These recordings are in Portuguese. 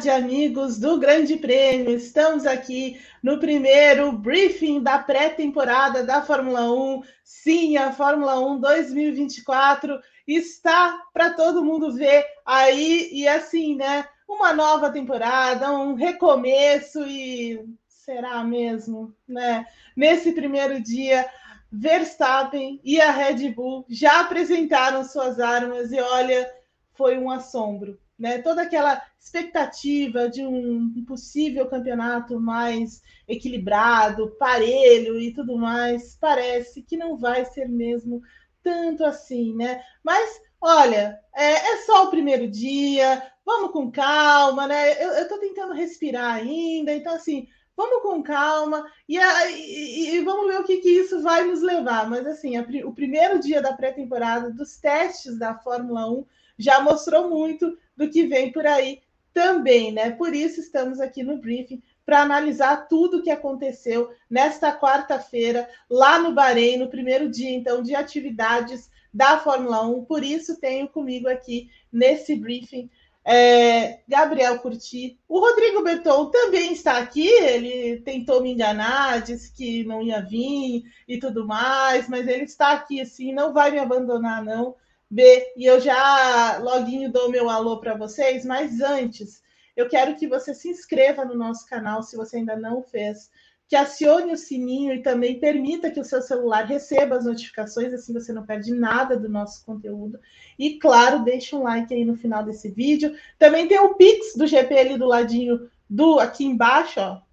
Tarde, amigos do Grande Prêmio. Estamos aqui no primeiro briefing da pré-temporada da Fórmula 1. Sim, a Fórmula 1 2024 está para todo mundo ver aí e assim, né? Uma nova temporada, um recomeço e será mesmo, né? Nesse primeiro dia, Verstappen e a Red Bull já apresentaram suas armas e olha, foi um assombro né? Toda aquela expectativa de um possível campeonato mais equilibrado, parelho e tudo mais, parece que não vai ser mesmo tanto assim, né? Mas olha, é, é só o primeiro dia, vamos com calma, né? Eu, estou tentando respirar ainda, então assim. Vamos com calma e, e, e vamos ver o que, que, isso vai nos levar. Mas assim, a, o primeiro dia da pré-temporada, dos testes da Fórmula 1, já mostrou muito do que vem por aí também, né? Por isso estamos aqui no briefing para analisar tudo o que aconteceu nesta quarta-feira lá no Bahrein, no primeiro dia então de atividades da Fórmula 1. Por isso tenho comigo aqui nesse briefing é, Gabriel Curti. O Rodrigo Berton também está aqui. Ele tentou me enganar, disse que não ia vir e tudo mais, mas ele está aqui assim, não vai me abandonar não. B, e eu já loguinho dou meu alô para vocês, mas antes, eu quero que você se inscreva no nosso canal se você ainda não fez, que acione o sininho e também permita que o seu celular receba as notificações, assim você não perde nada do nosso conteúdo. E claro, deixa um like aí no final desse vídeo. Também tem o Pix do GP ali do ladinho do aqui embaixo, ó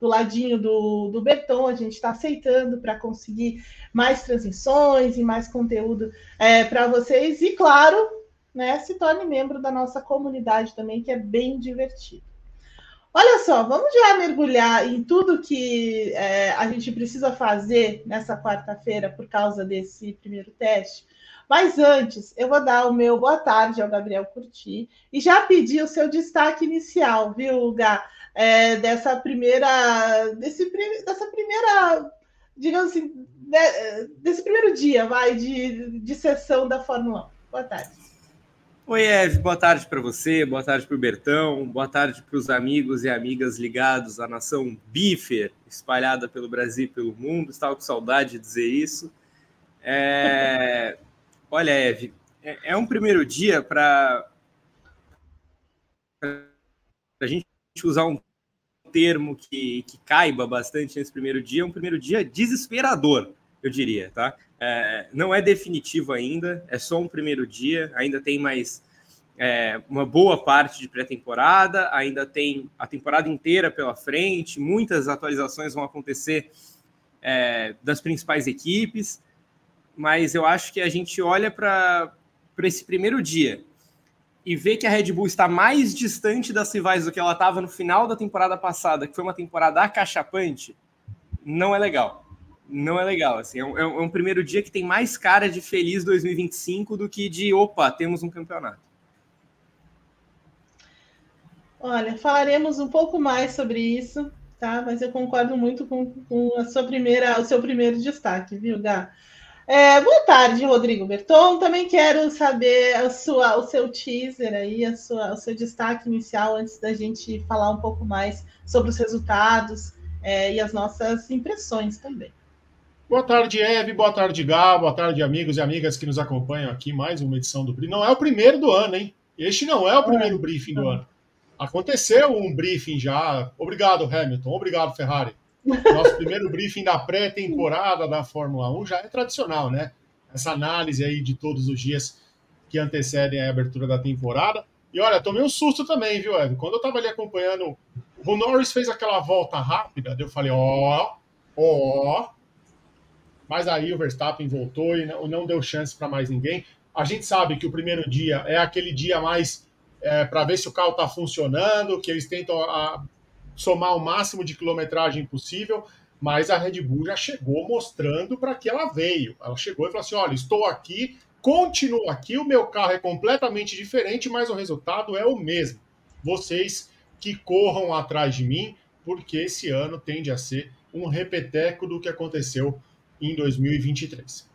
do ladinho do, do Beton, a gente está aceitando para conseguir mais transmissões e mais conteúdo é, para vocês. E, claro, né, se torne membro da nossa comunidade também, que é bem divertido. Olha só, vamos já mergulhar em tudo que é, a gente precisa fazer nessa quarta-feira por causa desse primeiro teste. Mas antes, eu vou dar o meu boa tarde ao Gabriel Curti e já pedir o seu destaque inicial, viu, Gá? É, dessa primeira, desse, dessa primeira, digamos assim, né, desse primeiro dia, vai, de, de sessão da Fórmula 1. Boa tarde. Oi, Eve, boa tarde para você, boa tarde para o Bertão, boa tarde para os amigos e amigas ligados à nação Bifer, espalhada pelo Brasil e pelo mundo. Estava com saudade de dizer isso. É... Olha, Eve, é, é um primeiro dia para a gente usar um termo que, que caiba bastante nesse primeiro dia, é um primeiro dia desesperador, eu diria, tá? É, não é definitivo ainda, é só um primeiro dia, ainda tem mais é, uma boa parte de pré-temporada, ainda tem a temporada inteira pela frente, muitas atualizações vão acontecer é, das principais equipes, mas eu acho que a gente olha para esse primeiro dia e ver que a Red Bull está mais distante das rivais do que ela estava no final da temporada passada, que foi uma temporada acachapante, não é legal. Não é legal. Assim, é um, é um primeiro dia que tem mais cara de feliz 2025 do que de opa, temos um campeonato. Olha, falaremos um pouco mais sobre isso, tá? Mas eu concordo muito com, com a sua primeira, o seu primeiro destaque, viu, Gá? É, boa tarde, Rodrigo Berton. Também quero saber a sua, o seu teaser aí, a sua, o seu destaque inicial antes da gente falar um pouco mais sobre os resultados é, e as nossas impressões também. Boa tarde, Eve. Boa tarde, Gá. Boa tarde, amigos e amigas que nos acompanham aqui. Mais uma edição do Briefing. Não é o primeiro do ano, hein? Este não é o primeiro é. briefing do ano. Aconteceu um briefing já. Obrigado, Hamilton. Obrigado, Ferrari. Nosso primeiro briefing da pré-temporada da Fórmula 1 já é tradicional, né? Essa análise aí de todos os dias que antecedem a abertura da temporada. E olha, tomei um susto também, viu, Eve? Quando eu tava ali acompanhando, o Norris fez aquela volta rápida, eu falei, ó, ó. Mas aí o Verstappen voltou e não, não deu chance para mais ninguém. A gente sabe que o primeiro dia é aquele dia mais é, para ver se o carro está funcionando, que eles tentam a, somar o máximo de quilometragem possível, mas a Red Bull já chegou mostrando para que ela veio. Ela chegou e falou assim: olha, estou aqui, continuo aqui, o meu carro é completamente diferente, mas o resultado é o mesmo. Vocês que corram atrás de mim, porque esse ano tende a ser um repeteco do que aconteceu em 2023.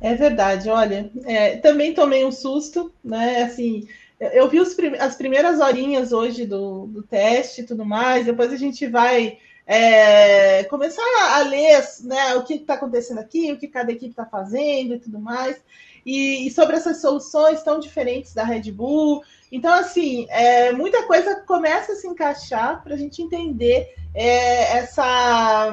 É verdade, olha, é, também tomei um susto, né? Assim, eu vi os, as primeiras horinhas hoje do, do teste e tudo mais, depois a gente vai é, começar a ler né, o que está acontecendo aqui, o que cada equipe está fazendo e tudo mais, e, e, sobre essas soluções tão diferentes da Red Bull. Então, assim, é, muita coisa começa a se encaixar para a gente entender é, essa,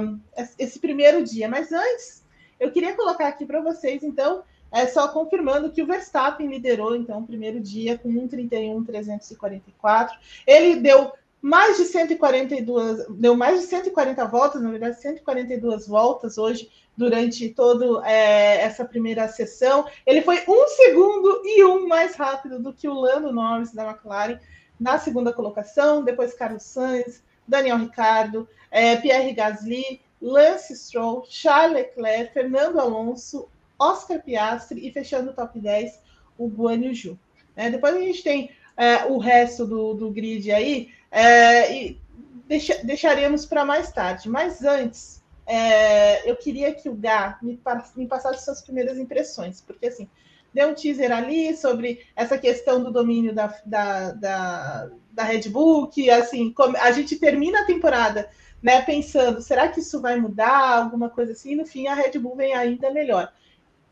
esse primeiro dia. Mas antes, eu queria colocar aqui para vocês, então, é só confirmando que o Verstappen liderou, então, o primeiro dia com 1,31,344. Ele deu mais de 142, deu mais de 140 voltas, na verdade, 142 voltas hoje durante toda é, essa primeira sessão. Ele foi um segundo e um mais rápido do que o Lando Norris da McLaren na segunda colocação, depois Carlos Sainz, Daniel Ricardo, é, Pierre Gasly, Lance Stroll, Charles Leclerc, Fernando Alonso, Oscar Piastri e fechando o top 10, o Guan Yu É, depois a gente tem é, o resto do, do grid aí, é, e deixa, deixaremos para mais tarde. Mas antes, é, eu queria que o Gá me, me passasse suas primeiras impressões, porque assim, deu um teaser ali sobre essa questão do domínio da, da, da, da Red Bull, que assim, a gente termina a temporada né, pensando, será que isso vai mudar, alguma coisa assim, no fim a Red Bull vem ainda melhor.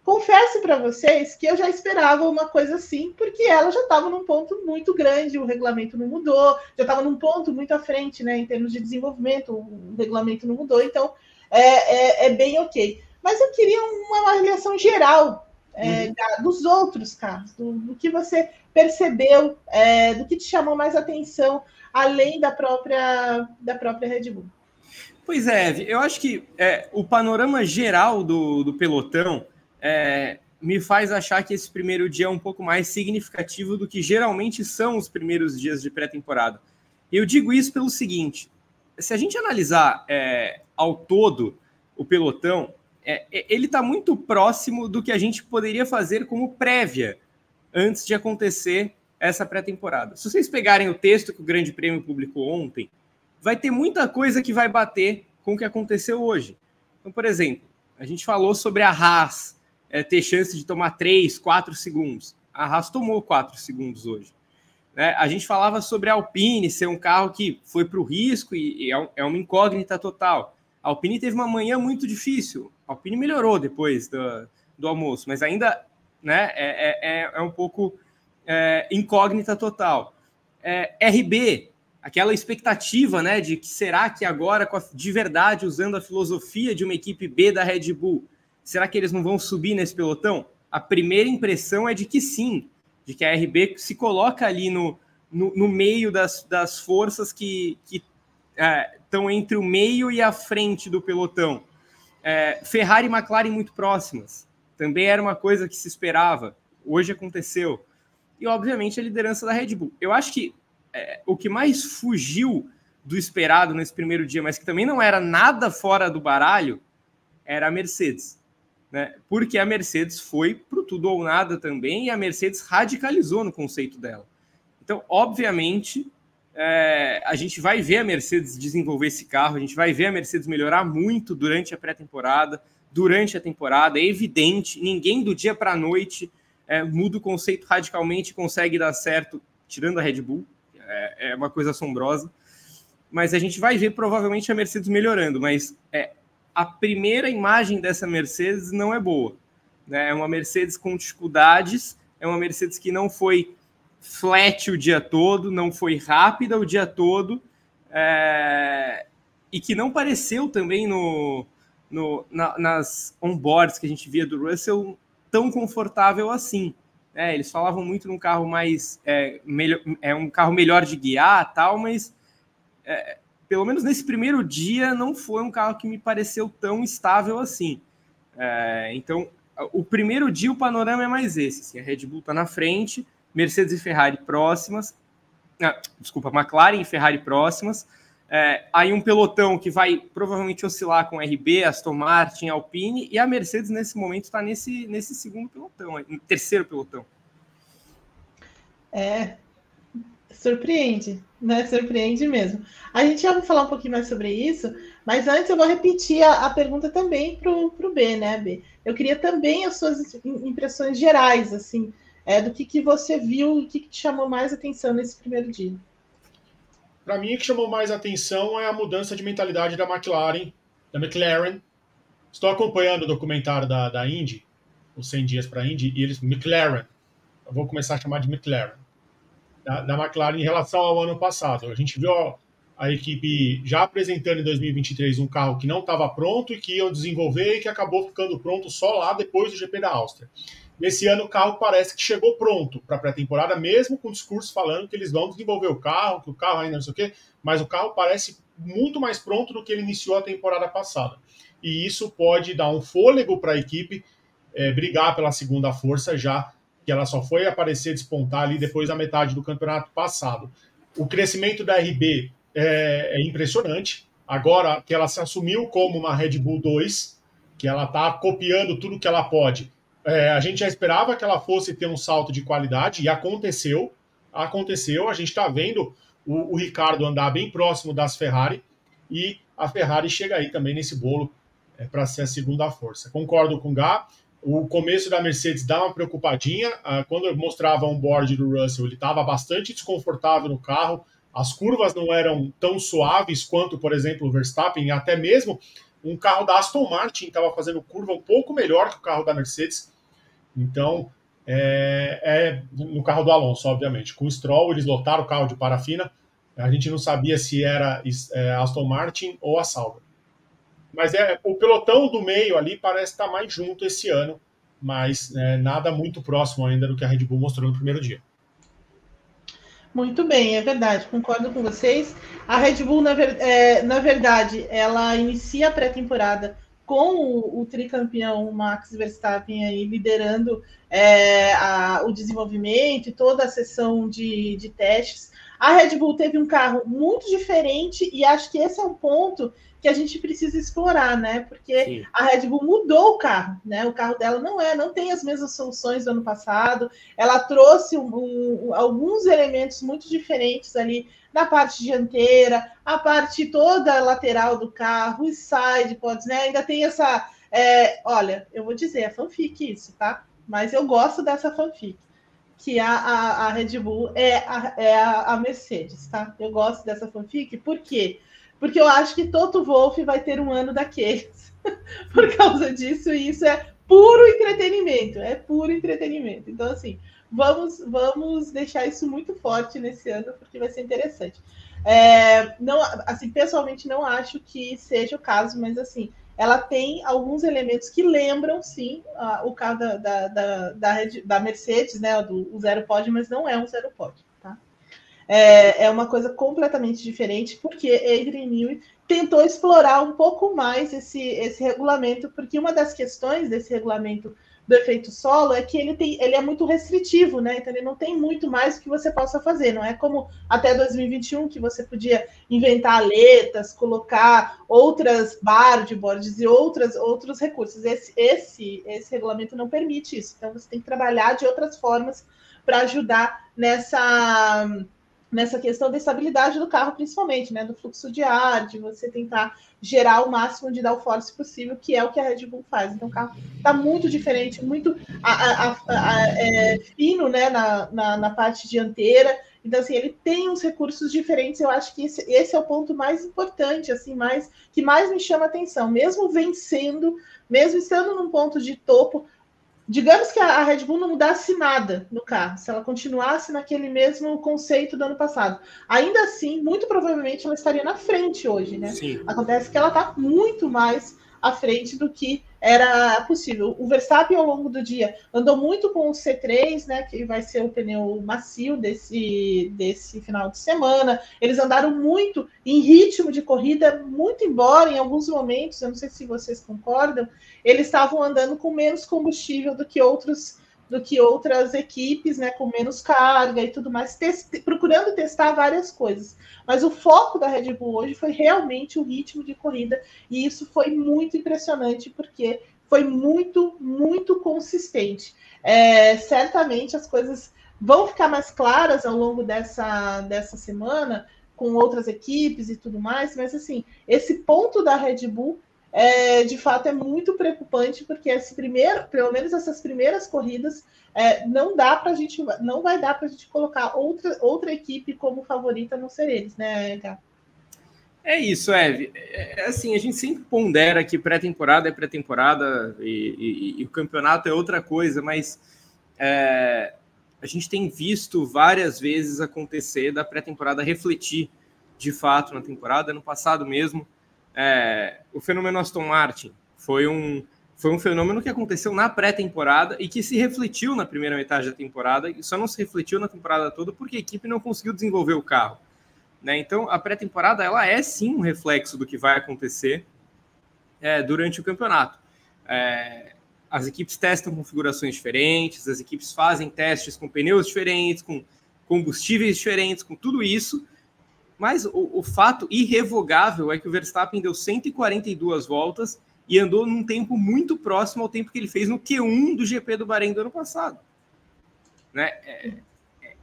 Confesso para vocês que eu já esperava uma coisa assim, porque ela já estava num ponto muito grande, o regulamento não mudou, já estava num ponto muito à frente, né, em termos de desenvolvimento, o regulamento não mudou, então é, é, é bem ok. Mas eu queria uma avaliação geral é, uhum. dos outros carros, do, do, que você percebeu, é, do que te chamou mais atenção, além da própria, da própria Red Bull. Pois é, eu acho que é, o panorama geral do, do pelotão é, me faz achar que esse primeiro dia é um pouco mais significativo do que geralmente são os primeiros dias de pré-temporada. Eu digo isso pelo seguinte: se a gente analisar é, ao todo o pelotão, é, é ele está muito próximo do que a gente poderia fazer como prévia antes de acontecer essa pré-temporada. Se vocês pegarem o texto que o Grande Prêmio publicou ontem, vai ter muita coisa que vai bater com o que aconteceu hoje. Então, por exemplo, a gente falou sobre a Haas é, ter chance de tomar 3, 4 segundos. A Haas tomou 4 segundos hoje. Né? A gente falava sobre a Alpine ser um carro que foi para o risco e, e é, é, uma incógnita total. A Alpine teve uma manhã muito difícil. A Alpine melhorou depois do, do almoço, mas ainda né, é, é, é um pouco é, incógnita total. É, RB, aquela expectativa né, de que será que agora, de verdade, usando a filosofia de uma equipe B da Red Bull, Será que eles não vão subir nesse pelotão? A primeira impressão é de que sim, de que a RB se coloca ali no, no, no meio das, das forças que estão é, entre o meio e a frente do pelotão. É, Ferrari e McLaren muito próximas. Também era uma coisa que se esperava. Hoje aconteceu. E, obviamente, a liderança da Red Bull. Eu acho que é, o que mais fugiu do esperado nesse primeiro dia, mas que também não era nada fora do baralho, era a Mercedes né? Porque a Mercedes foi para tudo ou nada também e a Mercedes radicalizou no conceito dela. Então, obviamente, é, a gente vai ver a Mercedes desenvolver esse carro, a gente vai ver a Mercedes melhorar muito durante a pré-temporada, durante a temporada, é evidente, ninguém do dia para a noite é, muda o conceito radicalmente consegue dar certo, tirando a Red Bull, é, é, uma coisa assombrosa. Mas a gente vai ver provavelmente a Mercedes melhorando, mas é, a primeira imagem dessa Mercedes não é boa. Né? É uma Mercedes com dificuldades, é uma Mercedes que não foi flat o dia todo, não foi rápida o dia todo, é... e que não pareceu também no, no, na, nas onboards que a gente via do Russell tão confortável assim. É, eles falavam muito num carro mais é, melhor, é um carro melhor de guiar tal, mas é, pelo menos nesse primeiro dia, não foi um carro que me pareceu tão estável assim. É, então, o primeiro dia o panorama é mais esse. Assim, a Red Bull está na frente, Mercedes e Ferrari próximas. Ah, desculpa, McLaren e Ferrari próximas. É, aí um pelotão que vai provavelmente oscilar com RB, Aston Martin, Alpine, e a Mercedes nesse momento está nesse, nesse segundo pelotão, terceiro pelotão. É, surpreende né? Surpreende mesmo. A gente já vai falar um pouquinho mais sobre isso, mas antes eu vou repetir a, a pergunta também para o B, né, B? Eu queria também as suas impressões gerais, assim, é, do que, que você viu e o que, que te chamou mais atenção nesse primeiro dia. Para mim, o que chamou mais atenção é a mudança de mentalidade da McLaren, da McLaren. Estou acompanhando o documentário da, da Indy, os 100 dias para a Indy, e eles, McLaren, eu vou começar a chamar de McLaren, da, da McLaren em relação ao ano passado. A gente viu a, equipe já apresentando em 2023 um carro que não estava pronto e que iam desenvolver e que acabou ficando pronto só lá depois do GP da Áustria. Nesse ano o carro parece que chegou pronto para a pré-temporada, mesmo com o discurso falando que eles vão desenvolver o carro, que o carro ainda não sei o quê, mas o carro parece muito mais pronto do que ele iniciou a temporada passada. E isso pode dar um fôlego para a equipe é, brigar pela segunda força, já que ela só foi aparecer despontar ali depois da metade do campeonato passado. O crescimento da RB é, é impressionante. Agora que ela se assumiu como uma Red Bull 2, que ela está copiando tudo que ela pode é, a gente já esperava que ela fosse ter um salto de qualidade e aconteceu. Aconteceu. A gente está vendo o, o, Ricardo andar bem próximo das Ferrari e a Ferrari chega aí também nesse bolo é, para ser a segunda força. Concordo com o Gá. O começo da Mercedes dá uma preocupadinha. Ah, quando eu mostrava um board do Russell, ele estava bastante desconfortável no carro. As curvas não eram tão suaves quanto, por exemplo, o Verstappen, até mesmo um carro da Aston Martin estava fazendo curva um pouco melhor que o carro da Mercedes. Então, é, é, no carro do Alonso, obviamente. Com o Stroll, eles lotaram o carro de parafina. A gente não sabia se era é, Aston Martin ou a Sauber. Mas é, o pelotão do meio ali parece estar mais junto esse ano, mas é, nada muito próximo ainda do que a Red Bull mostrou no primeiro dia. Muito bem, é verdade, concordo com vocês. A Red Bull, na, ver, é, na verdade, ela inicia a pré-temporada com o, o, tricampeão Max Verstappen aí liderando é, a, o desenvolvimento e toda a sessão de, de testes. A Red Bull teve um carro muito diferente e acho que esse é um ponto que a gente precisa explorar, né? Porque Sim. a Red Bull mudou o carro, né? O carro dela não é, não tem as mesmas soluções do ano passado. Ela trouxe um, um, alguns elementos muito diferentes ali na parte dianteira, a parte toda lateral do carro, os sidepods, né? Ainda tem essa. É, olha, eu vou dizer, é fanfic isso, tá? Mas eu gosto dessa fanfic. Que a, a, a Red Bull é, a, é a, a Mercedes, tá? Eu gosto dessa fanfic, por quê? Porque eu acho que Toto Wolff vai ter um ano daqueles. por causa disso, e isso é puro entretenimento, é puro entretenimento. Então, assim, vamos, vamos deixar isso muito forte nesse ano, porque vai ser interessante. É, não, assim, pessoalmente não acho que seja o caso, mas assim, ela tem alguns elementos que lembram, sim, a, o carro da, da, da, da, Mercedes, né? Do o zero pod, mas não é um zero pod, tá? É, é uma coisa completamente diferente, porque Adrian Newey tentou explorar um pouco mais esse, esse regulamento, porque uma das questões desse regulamento do efeito solo é que ele, tem, ele é muito restritivo, né? Então ele não tem muito mais que você possa fazer. Não é como até 2021 que você podia inventar aletas, colocar outras boards e outras, outros recursos. Esse, esse, esse regulamento não permite isso. Então você tem que trabalhar de outras formas para ajudar nessa nessa questão da estabilidade do carro, principalmente, né? Do fluxo de ar, de você tentar gerar o máximo de downforce possível, que é o que a Red Bull faz. Então o carro está muito diferente, muito a, a, a, é, fino né, na, na, na, parte dianteira. Então, assim, ele tem uns recursos diferentes. Eu acho que esse, esse é o ponto mais importante, assim, mais que mais me chama atenção. Mesmo vencendo, mesmo estando num ponto de topo, digamos que a Red Bull não mudasse nada no carro, se ela continuasse naquele mesmo conceito do ano passado, ainda assim, muito provavelmente ela estaria na frente hoje, né? Sim. Acontece que ela está muito mais à frente do que era possível. O Verstappen, ao longo do dia, andou muito com o C3, né, que vai ser o pneu macio desse, desse final de semana. Eles andaram muito em ritmo de corrida, muito embora em alguns momentos, eu não sei se vocês concordam, eles estavam andando com menos combustível do que outros do que outras equipes, né, com menos carga e tudo mais, teste, procurando testar várias coisas. Mas o foco da Red Bull hoje foi realmente o ritmo de corrida, e isso foi muito impressionante, porque foi muito, muito consistente. É, certamente as coisas vão ficar mais claras ao longo dessa, dessa semana, com outras equipes e tudo mais, mas assim, esse ponto da Red Bull é, de fato é muito preocupante, porque esse primeiro, pelo menos essas primeiras corridas, é, não dá para a gente, não vai dar para a gente colocar outra, outra equipe como favorita não ser eles, né, Gá? É isso, Eve. É, é, assim, a gente sempre pondera que pré-temporada é pré-temporada e, e, e, o campeonato é outra coisa, mas é, a gente tem visto várias vezes acontecer da pré-temporada refletir de fato na temporada. No passado mesmo, é, o fenômeno Aston Martin foi um, foi um fenômeno que aconteceu na pré-temporada e que se refletiu na primeira metade da temporada e só não se refletiu na temporada toda porque a equipe não conseguiu desenvolver o carro. Né? Então, a pré-temporada ela é sim um reflexo do que vai acontecer é, durante o campeonato. É, as equipes testam configurações diferentes, as equipes fazem testes com pneus diferentes, com combustíveis diferentes, com tudo isso mas o, o, fato irrevogável é que o Verstappen deu 142 voltas e andou num tempo muito próximo ao tempo que ele fez no Q1 do GP do Bahrein do ano passado. Né? É,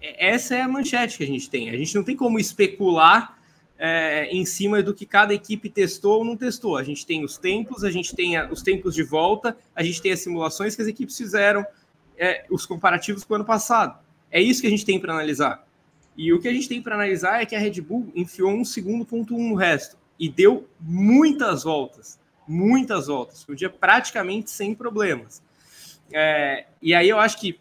é, essa é a manchete que a gente tem. A gente não tem como especular é, em cima do que cada equipe testou ou não testou. A gente tem os tempos, a gente tem a, os tempos de volta, a gente tem as simulações que as equipes fizeram, é, os comparativos com o ano passado. É isso que a gente tem para analisar. E o que a gente tem para analisar é que a Red Bull enfiou um segundo ponto um no resto e deu muitas voltas, muitas voltas, um dia praticamente sem problemas. É, e aí eu acho que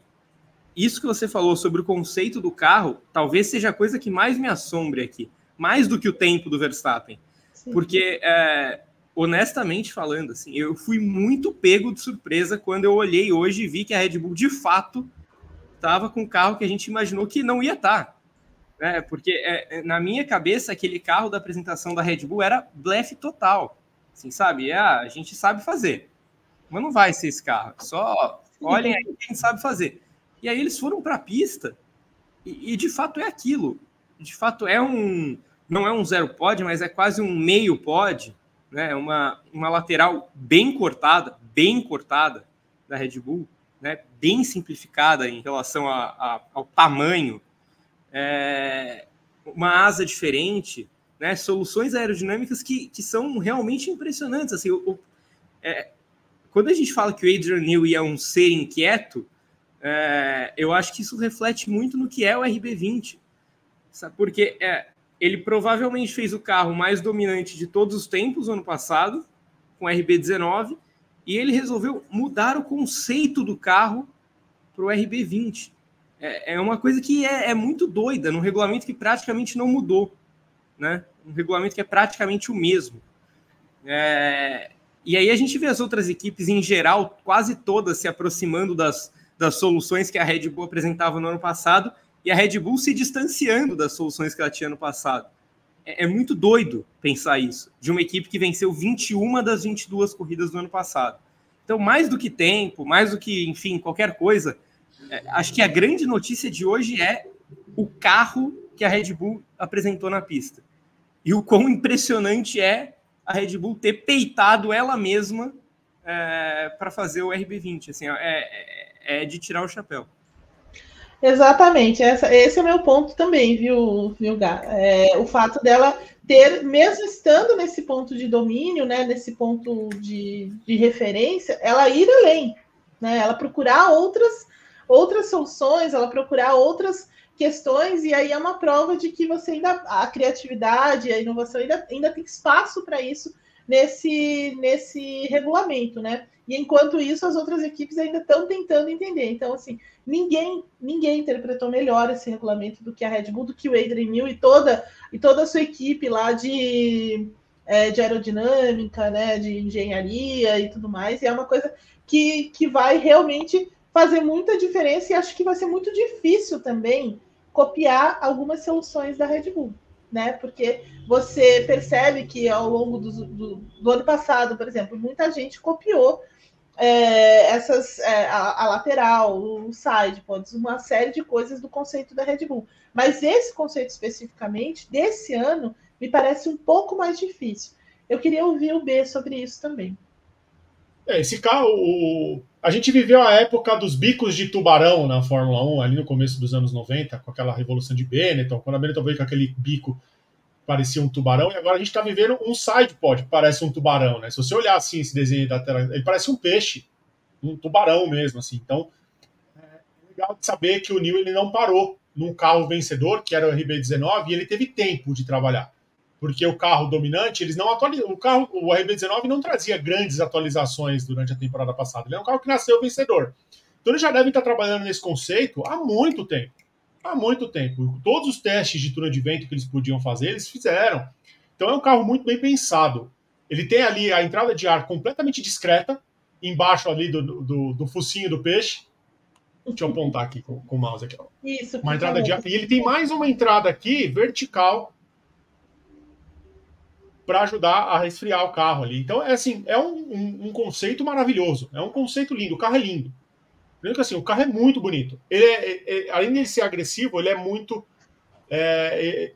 isso que você falou sobre o conceito do carro, talvez seja a coisa que mais me assombre aqui, mais do que o tempo do Verstappen, Sim. porque é, honestamente falando, assim, eu fui muito pego de surpresa quando eu olhei hoje e vi que a Red Bull de fato estava com um carro que a gente imaginou que não ia estar. Né? Porque é, é, na minha cabeça, aquele carro da apresentação da Red Bull era blefe total. Assim, sabe? É, ah, a gente sabe fazer. Mas não vai ser esse carro. Só olhem aí quem sabe fazer. E aí eles foram para a pista e, e, de fato é aquilo. De fato é um. Não é um zero pod, mas é quase um meio pod. Né? Uma, uma lateral bem cortada, bem cortada da Red Bull, né? bem simplificada em relação a, a, ao tamanho é, uma asa diferente, né? soluções aerodinâmicas que, que são realmente impressionantes. Assim, o, o, é, quando a gente fala que o Adrian Newey é um ser inquieto, é, eu acho que isso reflete muito no que é o RB20. Sabe? Porque é, ele provavelmente fez o carro mais dominante de todos os tempos ano passado, com o RB19, e ele resolveu mudar o conceito do carro para o RB20 é, é uma coisa que é, é muito doida, num regulamento que praticamente não mudou, né? Um regulamento que é praticamente o mesmo. É, e aí a gente vê as outras equipes em geral, quase todas se aproximando das, das soluções que a Red Bull apresentava no ano passado e a Red Bull se distanciando das soluções que ela tinha no passado. É, é muito doido pensar isso, de uma equipe que venceu 21 das 22 corridas do ano passado. Então, mais do que tempo, mais do que, enfim, qualquer coisa, acho que a grande notícia de hoje é o carro que a Red Bull apresentou na pista. E o quão impressionante é a Red Bull ter peitado ela mesma é, para fazer o RB20. Assim, é, é, é, de tirar o chapéu. Exatamente, essa, esse é o meu ponto também, viu, viu Gá? É, o fato dela ter, mesmo estando nesse ponto de domínio, né, nesse ponto de, de referência, ela ir além, né, ela procurar outras outras soluções, ela procurar outras questões, e aí é uma prova de que você ainda, a criatividade, a inovação ainda, ainda tem espaço para isso nesse, nesse regulamento, né? E enquanto isso, as outras equipes ainda estão tentando entender. Então, assim, ninguém ninguém interpretou melhor esse regulamento do que a Red Bull, do que o Adrian Newey e toda, e toda a sua equipe lá de, é, de aerodinâmica, né, de engenharia e tudo mais. E é uma coisa que, que vai realmente fazer muita diferença e acho que vai ser muito difícil também copiar algumas soluções da Red Bull, né? Porque você percebe que ao longo do, do, do ano passado, por exemplo, muita gente copiou é, essas é, a, a, lateral, o side pods, uma série de coisas do conceito da Red Bull. Mas esse conceito especificamente desse ano me parece um pouco mais difícil. Eu queria ouvir o B sobre isso também. É, esse carro, o, a gente viveu a época dos bicos de tubarão na Fórmula 1, ali no começo dos anos 90, com aquela revolução de Benetton, quando a Benetton veio com aquele bico parecia um tubarão, e agora a gente está vivendo um side pod, que parece um tubarão, né? Se você olhar assim esse desenho da tela, ele parece um peixe, um tubarão mesmo, assim. Então, é legal de saber que o Neil ele não parou num carro vencedor, que era o RB19, e ele teve tempo de trabalhar. Porque o carro dominante, eles não atualizam. O carro, o RB19 não trazia grandes atualizações durante a temporada passada. Ele é um carro que nasceu vencedor. Então eles já devem estar trabalhando nesse conceito há muito tempo. Há muito tempo. Todos os testes de túnel de vento que eles podiam fazer, eles fizeram. Então é um carro muito bem pensado. Ele tem ali a entrada de ar completamente discreta, embaixo ali do, do, do focinho do peixe. Deixa eu apontar aqui com, com o mouse aqui. Ó. Isso. Uma entrada de ar. E ele tem mais uma entrada aqui vertical para ajudar a resfriar o carro ali. Então é assim, é um, um, um, conceito maravilhoso. É um conceito lindo. O carro é lindo. Primeiro que assim, o carro é muito bonito. Ele é, é, é além de ser agressivo, ele é muito. É, é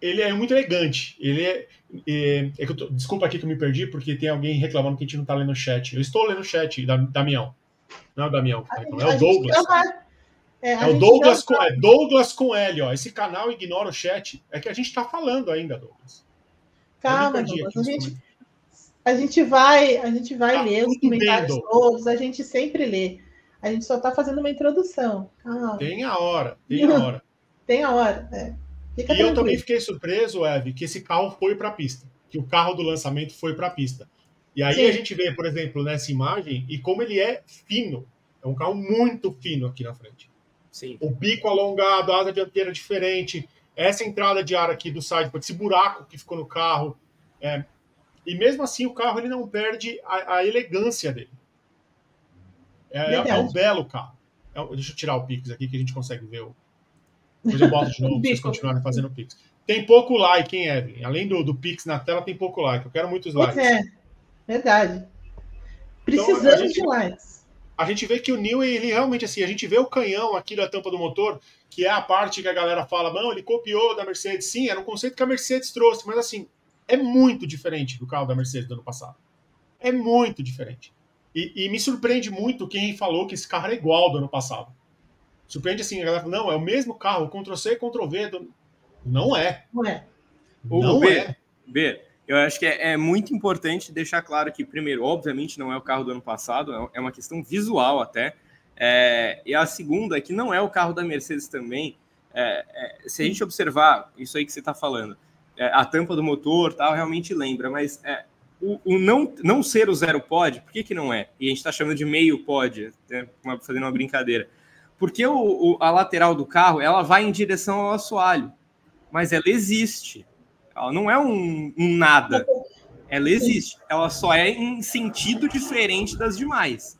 ele é muito elegante. Ele é. é, é tô, desculpa aqui que eu me perdi, porque tem alguém reclamando que a gente não está lendo o chat. Eu estou lendo o chat, Damião. Não é o Damião, tá? é o Douglas. É, é o Douglas com, é Douglas com L, ó. Esse canal ignora o chat. É que a gente está falando ainda, Douglas. Calma, Douglas. A gente, a gente vai, a gente vai tá ler os comentários bem, todos, a gente sempre lê. A gente só está fazendo uma introdução. Calma. Tem a hora, tem a hora. tem a hora, é. Fica e tranquilo. eu também fiquei surpreso, Eve, que esse carro foi para a pista, que o carro do lançamento foi para a pista. E aí Sim. a gente vê, por exemplo, nessa imagem, e como ele é fino. É um carro muito fino aqui na frente. Sim. O bico alongado, a asa dianteira diferente, essa entrada de ar aqui do side, esse buraco que ficou no carro. É, e mesmo assim, o carro ele não perde a, a elegância dele. É, é, um belo carro. É, deixa eu tirar o Pix aqui que a gente consegue ver. O... Depois eu boto de novo para vocês continuarem fazendo o Pix. Tem pouco like, hein, Evelyn? Além do, do Pix na tela, tem pouco like. Eu quero muitos likes. É, verdade. Precisamos então, gente, de likes. A gente vê que o New, ele realmente assim, a gente vê o canhão aqui da tampa do motor, que é a parte que a galera fala, não, ele copiou da Mercedes. Sim, era um conceito que a Mercedes trouxe, mas assim, é muito diferente do carro da Mercedes do ano passado. É muito diferente. E, e, me surpreende muito quem falou que esse carro era igual do ano passado. Surpreende assim, a galera fala, não, é o mesmo carro, Ctrl-C, Ctrl-V. Do... Não é. Não é. Não o B, é. B, eu acho que é, é, muito importante deixar claro que, primeiro, obviamente não é o carro do ano passado, é, é uma questão visual até. É, e a segunda é que não é o carro da Mercedes também. É, é, se a gente observar isso aí que você está falando, é, a tampa do motor tal, realmente lembra, mas é, o, o, não, não ser o zero pod, por que, que não é? E a gente está chamando de meio pod, né, fazendo uma brincadeira. Porque o, o, a lateral do carro ela vai em direção ao assoalho, mas ela existe. Ela não é um, um nada. Ela existe. Ela só é em sentido diferente das demais.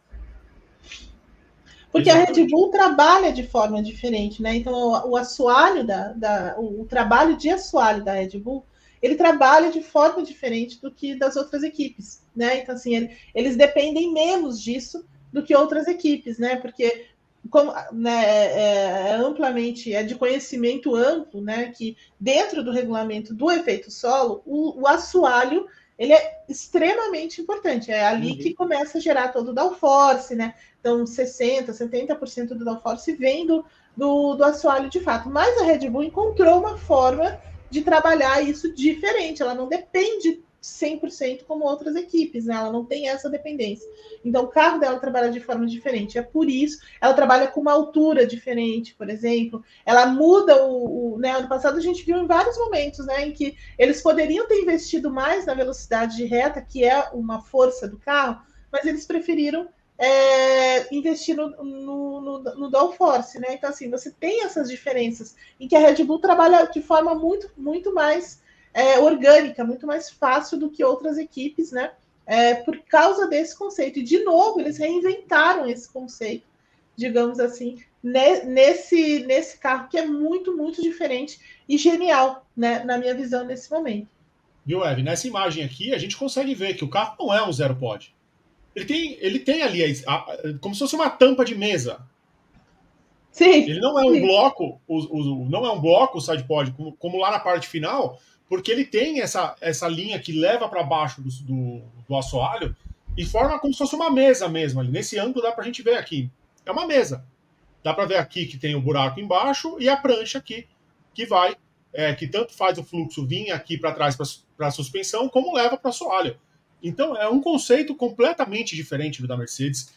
Porque a Red Bull trabalha de forma diferente, né? Então, o, o assoalho da, da o, o, trabalho de assoalho da Red Bull, ele trabalha de forma diferente do que das outras equipes, né? Então, assim, ele, eles dependem menos disso do que outras equipes, né? Porque como, né, é, é, amplamente, é de conhecimento amplo, né? Que dentro do regulamento do efeito solo, o, o assoalho ele é extremamente importante. É ali uhum. que começa a gerar todo o downforce, né? Então, 60%, 70% do downforce vem do, do, do assoalho de fato. Mas a Red Bull encontrou uma forma de trabalhar isso diferente. Ela não depende 100% como outras equipes, né? Ela não tem essa dependência. Então, o carro dela trabalha de forma diferente. É por isso, ela trabalha com uma altura diferente, por exemplo. Ela muda o, o né? Ano passado a gente viu em vários momentos, né, em que eles poderiam ter investido mais na velocidade de reta, que é uma força do carro, mas eles preferiram é, investir no, no, no, no downforce, né? Então, assim, você tem essas diferenças em que a Red Bull trabalha de forma muito, muito mais é, orgânica, muito mais fácil do que outras equipes, né? É, por causa desse conceito. E, de novo, eles reinventaram esse conceito, digamos assim, nesse, nesse carro que é muito, muito diferente e genial, né? Na minha visão, nesse momento. Viu, Eve? Nessa imagem aqui, a gente consegue ver que o carro não é um zero pod. Ele tem, ele tem ali a, a, como se fosse uma tampa de mesa. Sim. Ele não é um sim. bloco, o, o, não é um bloco o sidepod, como, como lá na parte final, porque ele tem essa, essa linha que leva para baixo do, do, do, assoalho e forma como se fosse uma mesa mesmo ali. Nesse ângulo dá para a gente ver aqui. É uma mesa. Dá para ver aqui que tem o buraco embaixo e a prancha aqui que vai é, que tanto faz o fluxo vir aqui para trás para a suspensão, como leva para a soalha. Então é um conceito completamente diferente do da Mercedes.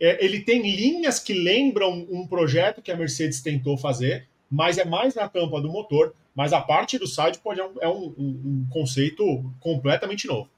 É, ele tem linhas que lembram um projeto que a Mercedes tentou fazer, mas é mais na tampa do motor. Mas a parte do sidepod é, um, é um, um, um, conceito completamente novo.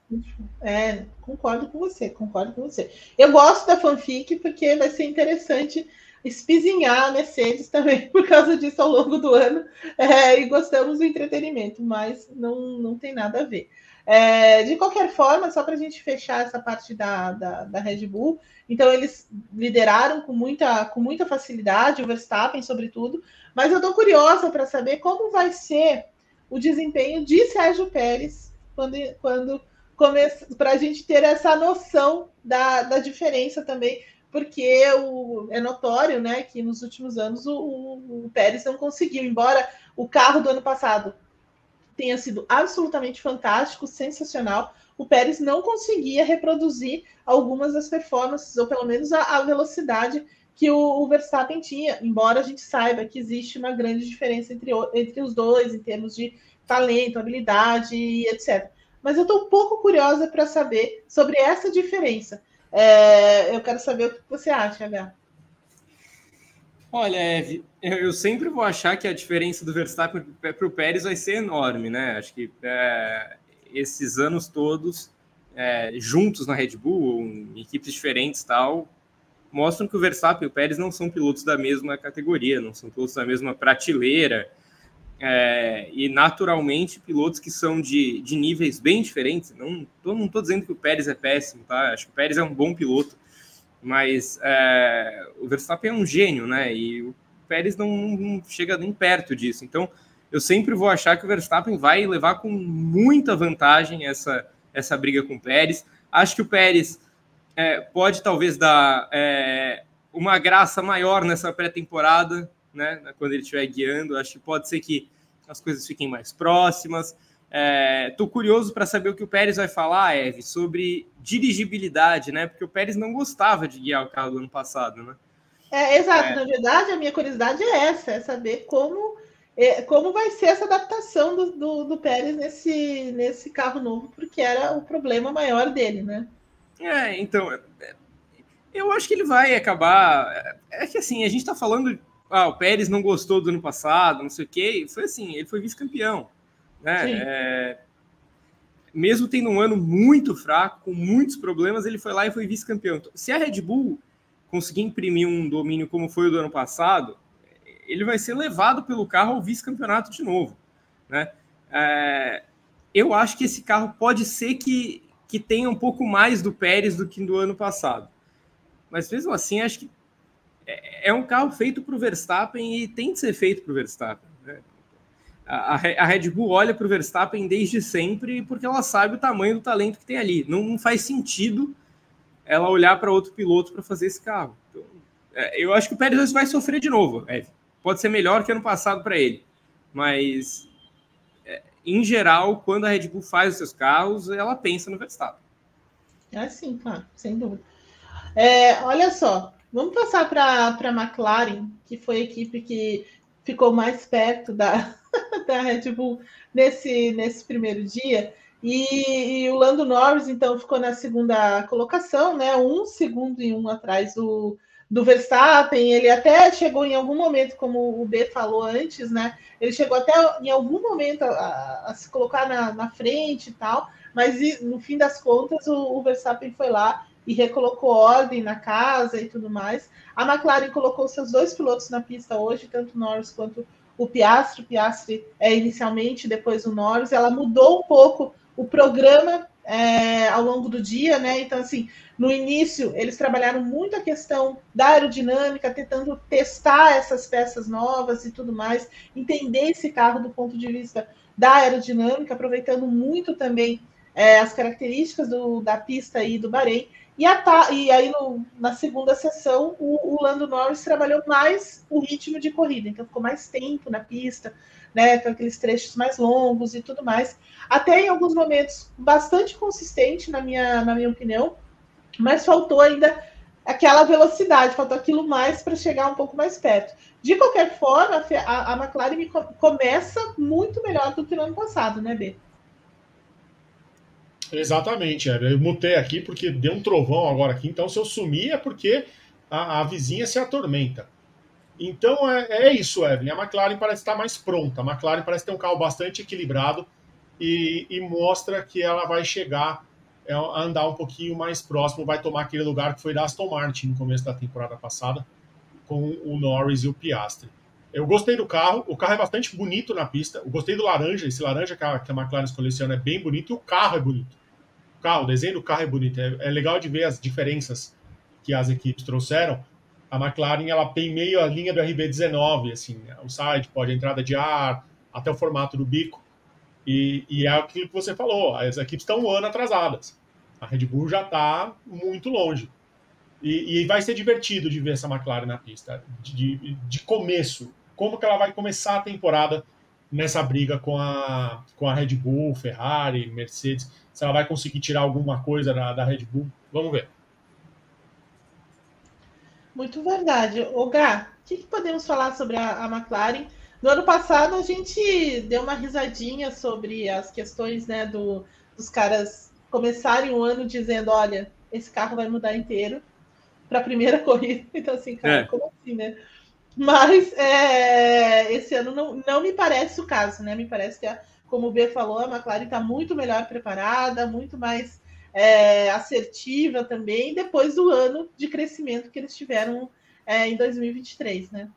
É, concordo com você, concordo com você. Eu gosto da fanfic porque vai ser interessante espizinhar a Mercedes também por causa disso ao longo do ano. É, e gostamos do entretenimento, mas não, não tem nada a ver. É, de qualquer forma, só para a gente fechar essa parte da, da, da, Red Bull, então eles lideraram com muita, com muita facilidade, o Verstappen, sobretudo, mas eu estou curiosa para saber como vai ser o desempenho de Sérgio Pérez quando, quando para a gente ter essa noção da, da diferença também, porque o, é notório né, que nos últimos anos o, o, o Pérez não conseguiu, embora o carro do ano passado tenha sido absolutamente fantástico, sensacional. O Pérez não conseguia reproduzir algumas das performances, ou pelo menos a, a velocidade que o, o, Verstappen tinha, embora a gente saiba que existe uma grande diferença entre, entre os dois em termos de talento, habilidade e etc. Mas eu estou um pouco curiosa para saber sobre essa diferença. É, eu quero saber o que você acha, H. Olha, Eve, eu sempre vou achar que a diferença do Verstappen para o Pérez vai ser enorme, né? Acho que é, esses anos todos é, juntos na Red Bull, em equipes diferentes tal, mostram que o Verstappen e o Pérez não são pilotos da mesma categoria, não são pilotos da mesma prateleira, é, e naturalmente pilotos que são de, de níveis bem diferentes. Não estou dizendo que o Pérez é péssimo, tá? Acho que o Pérez é um bom piloto, mas é, o Verstappen é um gênio, né? E o Pérez não, não, chega nem perto disso. Então, eu sempre vou achar que o Verstappen vai levar com muita vantagem essa, essa briga com o Pérez. Acho que o Pérez é, pode talvez dar é, uma graça maior nessa pré-temporada, né? Quando ele estiver guiando. Acho que pode ser que as coisas fiquem mais próximas. Estou é, curioso para saber o que o Pérez vai falar, Eve, sobre dirigibilidade, né? Porque o Pérez não gostava de guiar o carro do ano passado, né? É, exato. É. Na verdade, a minha curiosidade é essa, é saber como, é, como vai ser essa adaptação do, do, do, Pérez nesse, nesse carro novo, porque era o problema maior dele, né? É, então, é, eu acho que ele vai acabar. É que assim, a gente está falando. Ah, o Pérez não gostou do ano passado, não sei o quê. Foi assim, ele foi vice-campeão. Né? É, mesmo tendo um ano muito fraco, com muitos problemas, ele foi lá e foi vice-campeão. Então, se a Red Bull conseguir imprimir um domínio como foi o do ano passado, ele vai ser levado pelo carro ao vice-campeonato de novo. Né? É, eu acho que esse carro pode ser que, que tenha um pouco mais do Pérez do que do ano passado. Mas mesmo assim, acho que é, é um carro feito para o Verstappen e tem de ser feito para o Verstappen a, a Red Bull olha para o Verstappen desde sempre porque ela sabe o tamanho do talento que tem ali. Não, não faz sentido ela olhar para outro piloto para fazer esse carro. Então, é, eu acho que o Pérez vai sofrer de novo. É, pode ser melhor que ano passado para ele, mas é, em geral, quando a Red Bull faz os seus carros, ela pensa no Verstappen. É sim, claro, sem dúvida. É, olha só, vamos passar para a McLaren, que foi a equipe que ficou mais perto da, da Red Bull nesse, nesse primeiro dia. E, e, o Lando Norris, então, ficou na segunda colocação, né? Um segundo e um atrás do, do Verstappen. Ele até chegou em algum momento, como o B falou antes, né? Ele chegou até em algum momento a, a se colocar na, na, frente e tal, mas no fim das contas o, o Verstappen foi lá e recolocou ordem na casa e tudo mais. A McLaren colocou seus dois pilotos na pista hoje, tanto Norris quanto o Piastri, o Piastri é inicialmente, depois o Norris, ela mudou um pouco o programa é, ao longo do dia, né? Então, assim, no início eles trabalharam muito a questão da aerodinâmica, tentando testar essas peças novas e tudo mais, entender esse carro do ponto de vista da aerodinâmica, aproveitando muito também é, as características do, da pista aí do Bahrein. E, a, e aí, no, na segunda sessão, o, o, Lando Norris trabalhou mais o ritmo de corrida, então ficou mais tempo na pista, né, com aqueles trechos mais longos e tudo mais. Até em alguns momentos bastante consistente, na minha, na minha opinião, mas faltou ainda aquela velocidade, faltou aquilo mais para chegar um pouco mais perto. De qualquer forma, a, a McLaren começa muito melhor do que no ano passado, né, B? Exatamente, eu mutei aqui porque deu um trovão agora aqui, então se eu sumir é porque a, a vizinha se atormenta. Então é, é, isso, Evelyn. A McLaren parece estar mais pronta. A McLaren parece ter um carro bastante equilibrado e, e mostra que ela vai chegar é, a andar um pouquinho mais próximo, vai tomar aquele lugar que foi da Aston Martin no começo da temporada passada, com o Norris e o Piastri. Eu gostei do carro, o carro é bastante bonito na pista. Eu gostei do laranja, esse laranja que a, que a McLaren escolheu esse ano é bem bonito e o carro é bonito. Carro, o desenho do carro é bonito. É, é legal de ver as diferenças que as equipes trouxeram. A McLaren ela tem meio a linha do RB19, assim, o side, pode entrada de ar, até o formato do bico. E, e é aquilo que você falou, as equipes estão um ano atrasadas. A Red Bull já está muito longe. E, e, vai ser divertido de ver essa McLaren na pista, de, de, de, começo. Como que ela vai começar a temporada nessa briga com a, com a Red Bull, Ferrari, Mercedes? Se ela vai conseguir tirar alguma coisa da, da Red Bull, vamos ver. Muito verdade. O Gá, o que, que, podemos falar sobre a, a McLaren? No ano passado a gente deu uma risadinha sobre as questões né, do, dos caras começarem o ano dizendo: olha, esse carro vai mudar inteiro para a primeira corrida. Então, assim, cara, é. como assim, né? Mas é, esse ano não, não me parece o caso, né? Me parece que, a, como o B falou, a McLaren está muito melhor preparada, muito mais é, assertiva também, depois do ano de crescimento que eles tiveram é, em 2023, né?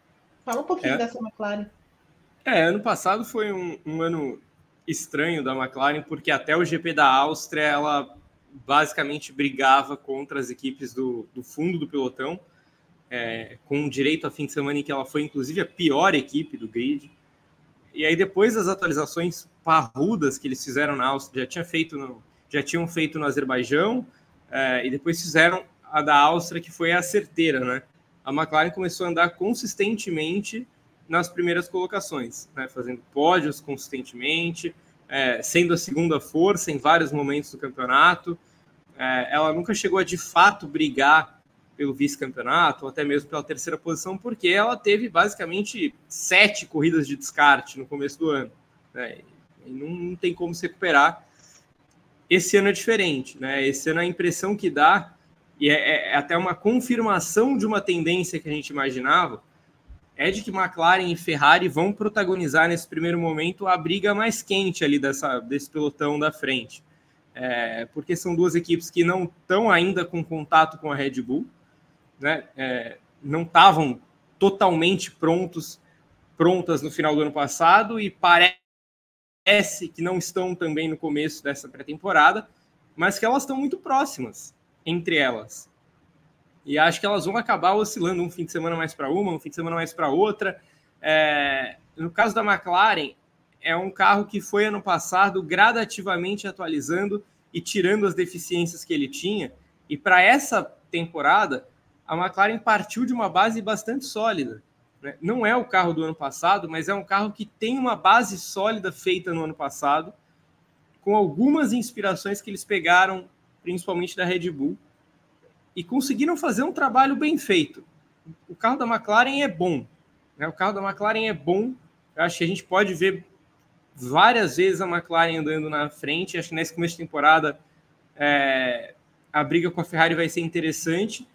Fala um pouquinho é. dessa McLaren. É, ano passado foi um, um ano estranho da McLaren, porque até o GP da Áustria ela basicamente brigava contra as equipes do, do fundo do pelotão, é, com direito a fim de semana em que ela foi inclusive a pior equipe do grid. E aí depois das atualizações parrudas que eles fizeram na Áustria, já, tinha feito no, já tinham feito no Azerbaijão, é, e depois fizeram a da Áustria, que foi a certeira, né? A McLaren começou a andar consistentemente nas primeiras colocações, né, fazendo pódios consistentemente, é, sendo a segunda força em vários momentos do campeonato. É, ela nunca chegou a de fato brigar pelo vice-campeonato, ou até mesmo pela terceira posição, porque ela teve basicamente sete corridas de descarte no começo do ano. Né, e não, não tem como se recuperar. Esse ano é diferente, né? Esse ano a impressão que dá, e é, é até uma confirmação de uma tendência que a gente imaginava, é de que McLaren e Ferrari vão protagonizar nesse primeiro momento a briga mais quente ali dessa, desse pelotão da frente. É, porque são duas equipes que não estão ainda com contato com a Red Bull, né? É, não estavam totalmente prontos, prontas no final do ano passado e parece que não estão também no começo dessa pré-temporada, mas que elas estão muito próximas entre elas. E acho que elas vão acabar oscilando um fim de semana mais para uma, um fim de semana mais para outra. É, no caso da McLaren, é um carro que foi ano passado gradativamente atualizando e tirando as deficiências que ele tinha. E para essa temporada, a McLaren partiu de uma base bastante sólida. Né? Não é o carro do ano passado, mas é um carro que tem uma base sólida feita no ano passado, com algumas inspirações que eles pegaram, principalmente da Red Bull e conseguiram fazer um trabalho bem feito. O carro da McLaren é bom. Né? O carro da McLaren é bom. Eu acho que a gente pode ver várias vezes a McLaren andando na frente. Acho que nesse começo de temporada é, a briga com a Ferrari vai ser interessante.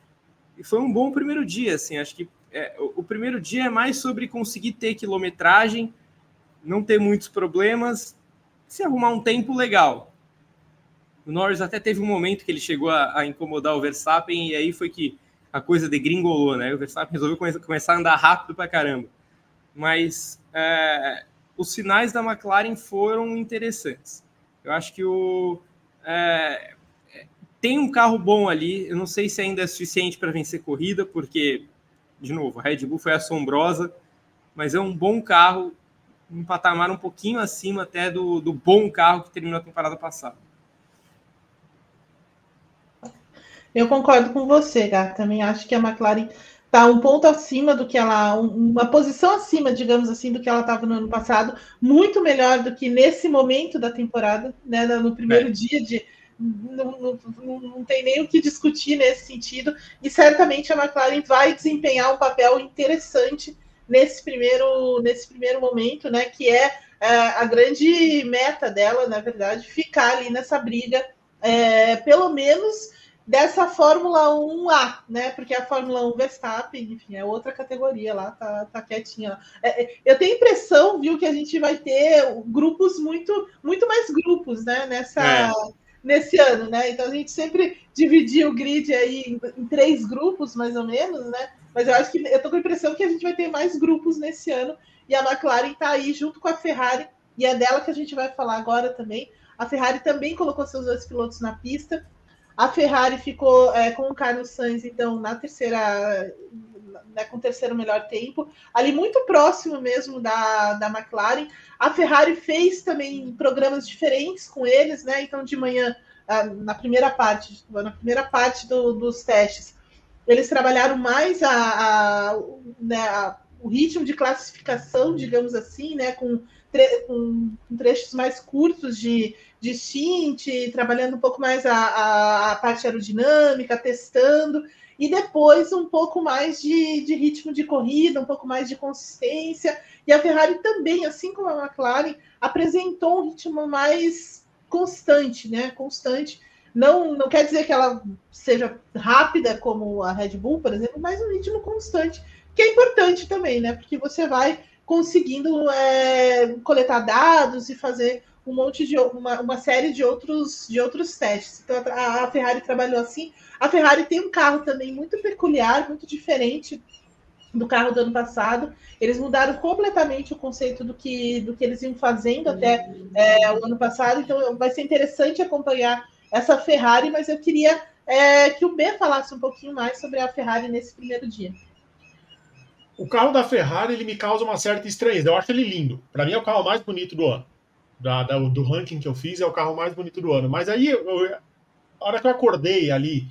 E foi um bom primeiro dia. Assim, acho que é, o, primeiro dia é mais sobre conseguir ter quilometragem, não ter muitos problemas, se arrumar um tempo legal. O Norris até teve um momento que ele chegou a, a incomodar o Verstappen e aí foi que a coisa degringolou, né? O Verstappen resolveu come começar a andar rápido para caramba. Mas é, os sinais da McLaren foram interessantes. Eu acho que o é, tem um carro bom ali. Eu não sei se ainda é suficiente para vencer corrida, porque de novo a Red Bull foi assombrosa, mas é um bom carro, um patamar um pouquinho acima até do, do bom carro que terminou a temporada passada. Eu concordo com você, Gá. Também acho que a McLaren está um ponto acima do que ela, uma posição acima, digamos assim, do que ela estava no ano passado, muito melhor do que nesse momento da temporada, né? No primeiro é. dia de, não, não, não, tem nem o que discutir nesse sentido, e certamente a McLaren vai desempenhar um papel interessante nesse primeiro, nesse primeiro momento, né? Que é, é a grande meta dela, na verdade, ficar ali nessa briga, é, pelo menos dessa Fórmula 1A, né? Porque a Fórmula 1 Verstappen, enfim, é outra categoria lá, tá, tá quietinha. É, é, eu tenho impressão, viu, que a gente vai ter grupos muito, muito mais grupos, né? Nessa. Nesse ano, né? Então a gente sempre dividia o grid aí em, em, três grupos, mais ou menos, né? Mas eu acho que eu tô com a impressão que a gente vai ter mais grupos nesse ano e a McLaren está aí junto com a Ferrari e é dela que a gente vai falar agora também. A Ferrari também colocou seus dois pilotos na pista. A Ferrari ficou é, com o Carlos Sainz, então, na terceira, né, com o terceiro melhor tempo, ali muito próximo mesmo da, da McLaren. A Ferrari fez também programas diferentes com eles, né? Então, de manhã, na primeira parte, na primeira parte do, dos testes, eles trabalharam mais a, a, né, a, o ritmo de classificação, digamos assim, né? Com, tre com trechos mais curtos de, de stint, trabalhando um pouco mais a, a, parte aerodinâmica, testando e depois um pouco mais de, de ritmo de corrida, um pouco mais de consistência. E a Ferrari também, assim como a McLaren, apresentou um ritmo mais constante, né? Constante. Não, não quer dizer que ela seja rápida como a Red Bull, por exemplo, mas um ritmo constante, que é importante também, né? Porque você vai conseguindo é, coletar dados e fazer um monte de uma, uma série de outros de outros testes. Então a, a, Ferrari trabalhou assim. A Ferrari tem um carro também muito peculiar, muito diferente do carro do ano passado. Eles mudaram completamente o conceito do que do que eles iam fazendo até é, o ano passado. Então vai ser interessante acompanhar essa Ferrari, mas eu queria é, que o B falasse um pouquinho mais sobre a Ferrari nesse primeiro dia. O carro da Ferrari ele me causa uma certa estranheza. Eu acho ele lindo. Para mim é o carro mais bonito do ano da, da, do ranking que eu fiz, é o carro mais bonito do ano. Mas aí, eu, a hora que eu acordei ali,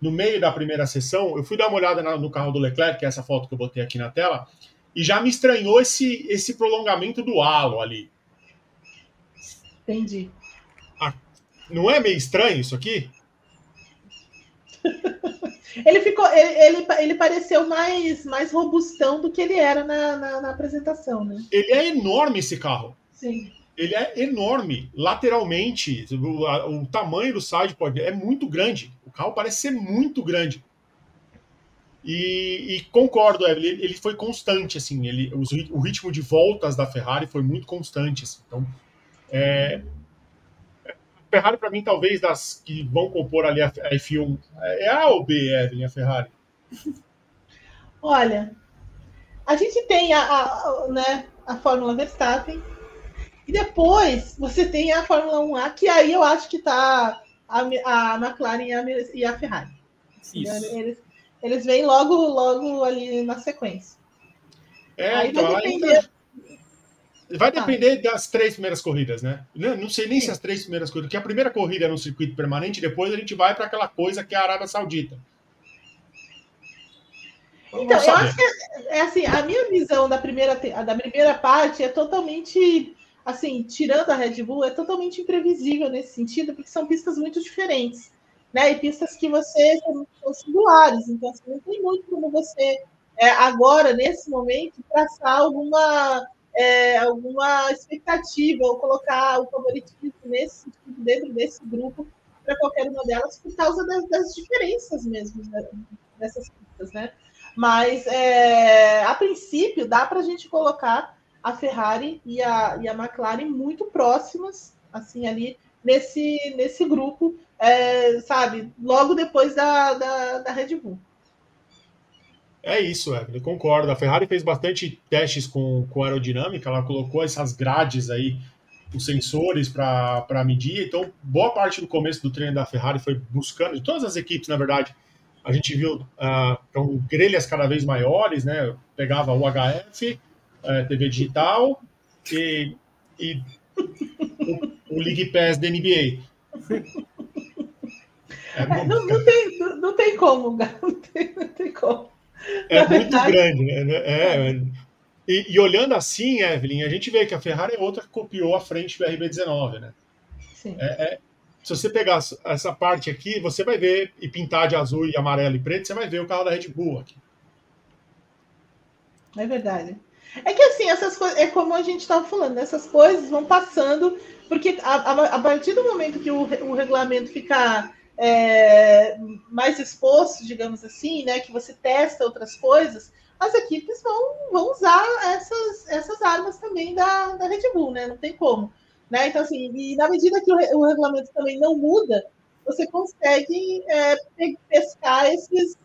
no meio da primeira sessão, eu fui dar uma olhada na, no carro do Leclerc, que é essa foto que eu botei aqui na tela, e já me estranhou esse, esse prolongamento do halo ali. Entendi. Ah, não é meio estranho isso aqui? ele ficou, ele, ele, ele, pareceu mais, mais robustão do que ele era na, na, na apresentação, né? Ele é enorme esse carro. Sim ele é enorme lateralmente. O, a, o tamanho do sidepod é muito grande. O carro parece ser muito grande. E, e concordo, ele, ele, foi constante, assim, ele, o, o, ritmo de voltas da Ferrari foi muito constante. Assim, então, é, Ferrari, para mim, talvez das que vão compor ali a, a F1, é A ou B, Evelyn, a Ferrari? Olha, a gente tem a, a, né, a Fórmula Verstappen, e depois você tem a Fórmula 1A, que aí eu acho que está a, a McLaren e a, e a Ferrari. Eles, eles vêm logo, logo ali na sequência. É, aí então, vai depender. Vai ah. depender ah. das três primeiras corridas, né? Não sei nem Sim. se as três primeiras corridas, porque a primeira corrida é no circuito permanente, depois a gente vai para aquela coisa que é a Arábia Saudita. Vamos então, saber. eu acho que é, é, assim, a minha visão da primeira, da primeira parte é totalmente assim, tirando a Red Bull, é totalmente imprevisível nesse sentido, porque são pistas muito diferentes, né? E pistas que você são singulares, então assim, não tem muito como você é, agora, nesse momento, traçar alguma, é, alguma expectativa ou colocar o favoritismo nesse sentido, dentro desse grupo para qualquer uma delas, por causa das, das diferenças mesmo né, dessas pistas, né? Mas é, a princípio dá para a gente colocar a Ferrari e a, e a McLaren muito próximas, assim, ali nesse, nesse grupo, é, sabe, logo depois da, da, da Red Bull. É isso, Evelyn, concordo. A Ferrari fez bastante testes com, com aerodinâmica, ela colocou essas grades aí, os sensores para medir. Então, boa parte do começo do treino da Ferrari foi buscando, de todas as equipes, na verdade, a gente viu uh, grelhas cada vez maiores, né? Pegava o HF, é, TV digital e, e o, o, League Pass da NBA. É, é não, não, tem, não, tem como, não tem, não tem como. É muito verdade. grande, né? É, é, e, e, olhando assim, Evelyn, a gente vê que a Ferrari é outra que copiou a frente do RB19, né? Sim. É, é, se você pegar essa parte aqui, você vai ver, e pintar de azul e amarelo e preto, você vai ver o carro da Red Bull aqui. É verdade. É que assim, essas coisas, é como a gente estava falando, essas coisas vão passando, porque a, a, a partir do momento que o, o regulamento fica é, mais exposto, digamos assim, né, que você testa outras coisas, as equipes vão, vão usar essas, essas armas também da, da Red Bull, né? Não tem como. Né? Então, assim, e na medida que o, o regulamento também não muda, você consegue é, pescar esses,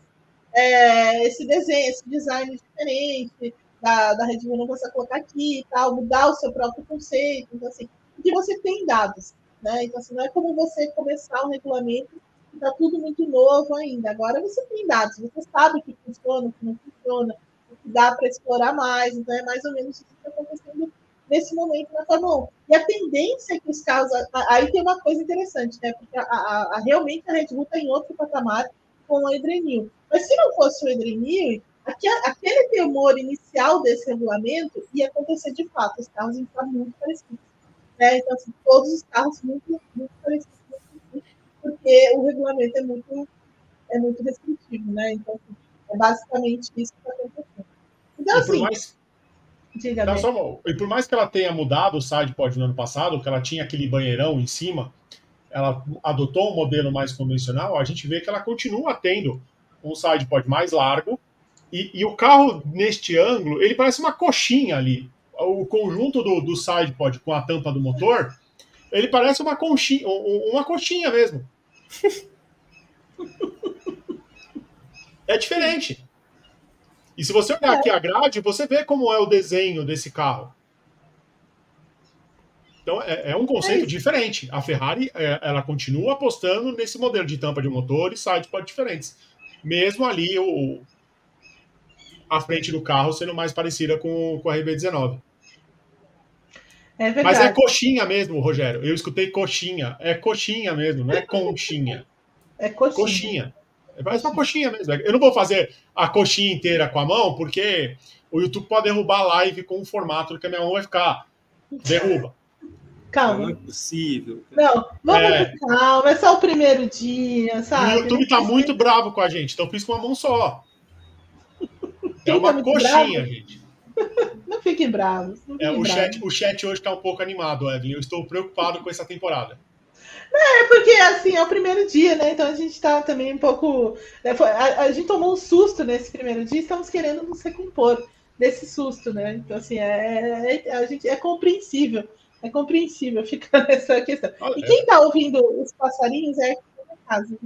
é, esse desenho, esse design diferente da, da Red Bull, não você colocar aqui e tal, mudar o seu próprio conceito. Então, assim, porque você tem dados. Né? Então, assim, não é como você começar um regulamento está tudo muito novo ainda. Agora você tem dados, você sabe o que funciona, o que não funciona, o que dá para explorar mais. Então é mais ou menos isso que está acontecendo nesse momento na Fórmula 1. E a tendência é que os carros. Aí tem uma coisa interessante, né? Porque a, a, a realmente a Red Bull está em outro patamar com o Edrenil. Mas se não fosse o Edrenil, aquele temor inicial desse regulamento ia acontecer de fato. Os carros iam estar muito parecidos. Né? Então, assim, todos os carros muito, muito parecidos porque o regulamento é muito, é muito restritivo, né? Então, assim, é basicamente isso que está acontecendo. Então, assim, mais... Não, só, e por mais que ela tenha mudado o sidepod no ano passado, que ela tinha aquele banheirão em cima, ela adotou um modelo mais convencional, a gente vê que ela continua tendo um sidepod mais largo, e, e, o carro, neste ângulo, ele parece uma coxinha ali. O conjunto do, do sidepod com a tampa do motor, ele parece uma conchinha, uma coxinha mesmo. É diferente. E se você olhar aqui a grade, você vê como é o desenho desse carro. Então é, é um conceito é diferente. A Ferrari é, ela continua apostando nesse modelo de tampa de motor e sidepod diferentes. Mesmo ali o, a frente do carro sendo mais parecida com, com a RB19. É Mas é coxinha mesmo, Rogério. Eu escutei coxinha. É coxinha mesmo, não é conchinha. É coxinha. Coxinha. É mais uma coxinha mesmo. Eu não vou fazer a coxinha inteira com a mão, porque o YouTube pode derrubar a live com o formato que a minha mão vai ficar. Derruba. Calma. Não é possível. Não, vamos é. com calma. É só o primeiro dia, sabe? O YouTube tá muito bravo com a gente, então fiz com uma mão só. É uma tá coxinha, bravo? gente. Não fiquem bravos. Não fiquem é, o, bravos. Chat, o chat hoje está um pouco animado, Evelyn. Eu estou preocupado com essa temporada. É, porque assim, é o primeiro dia, né? Então a gente está também um pouco. Né? A, a, gente tomou um susto nesse primeiro dia e estamos querendo nos recompor desse susto, né? Então, assim, é, é, a gente, é compreensível. É compreensível ficar nessa questão. E quem está ouvindo os passarinhos é na casa?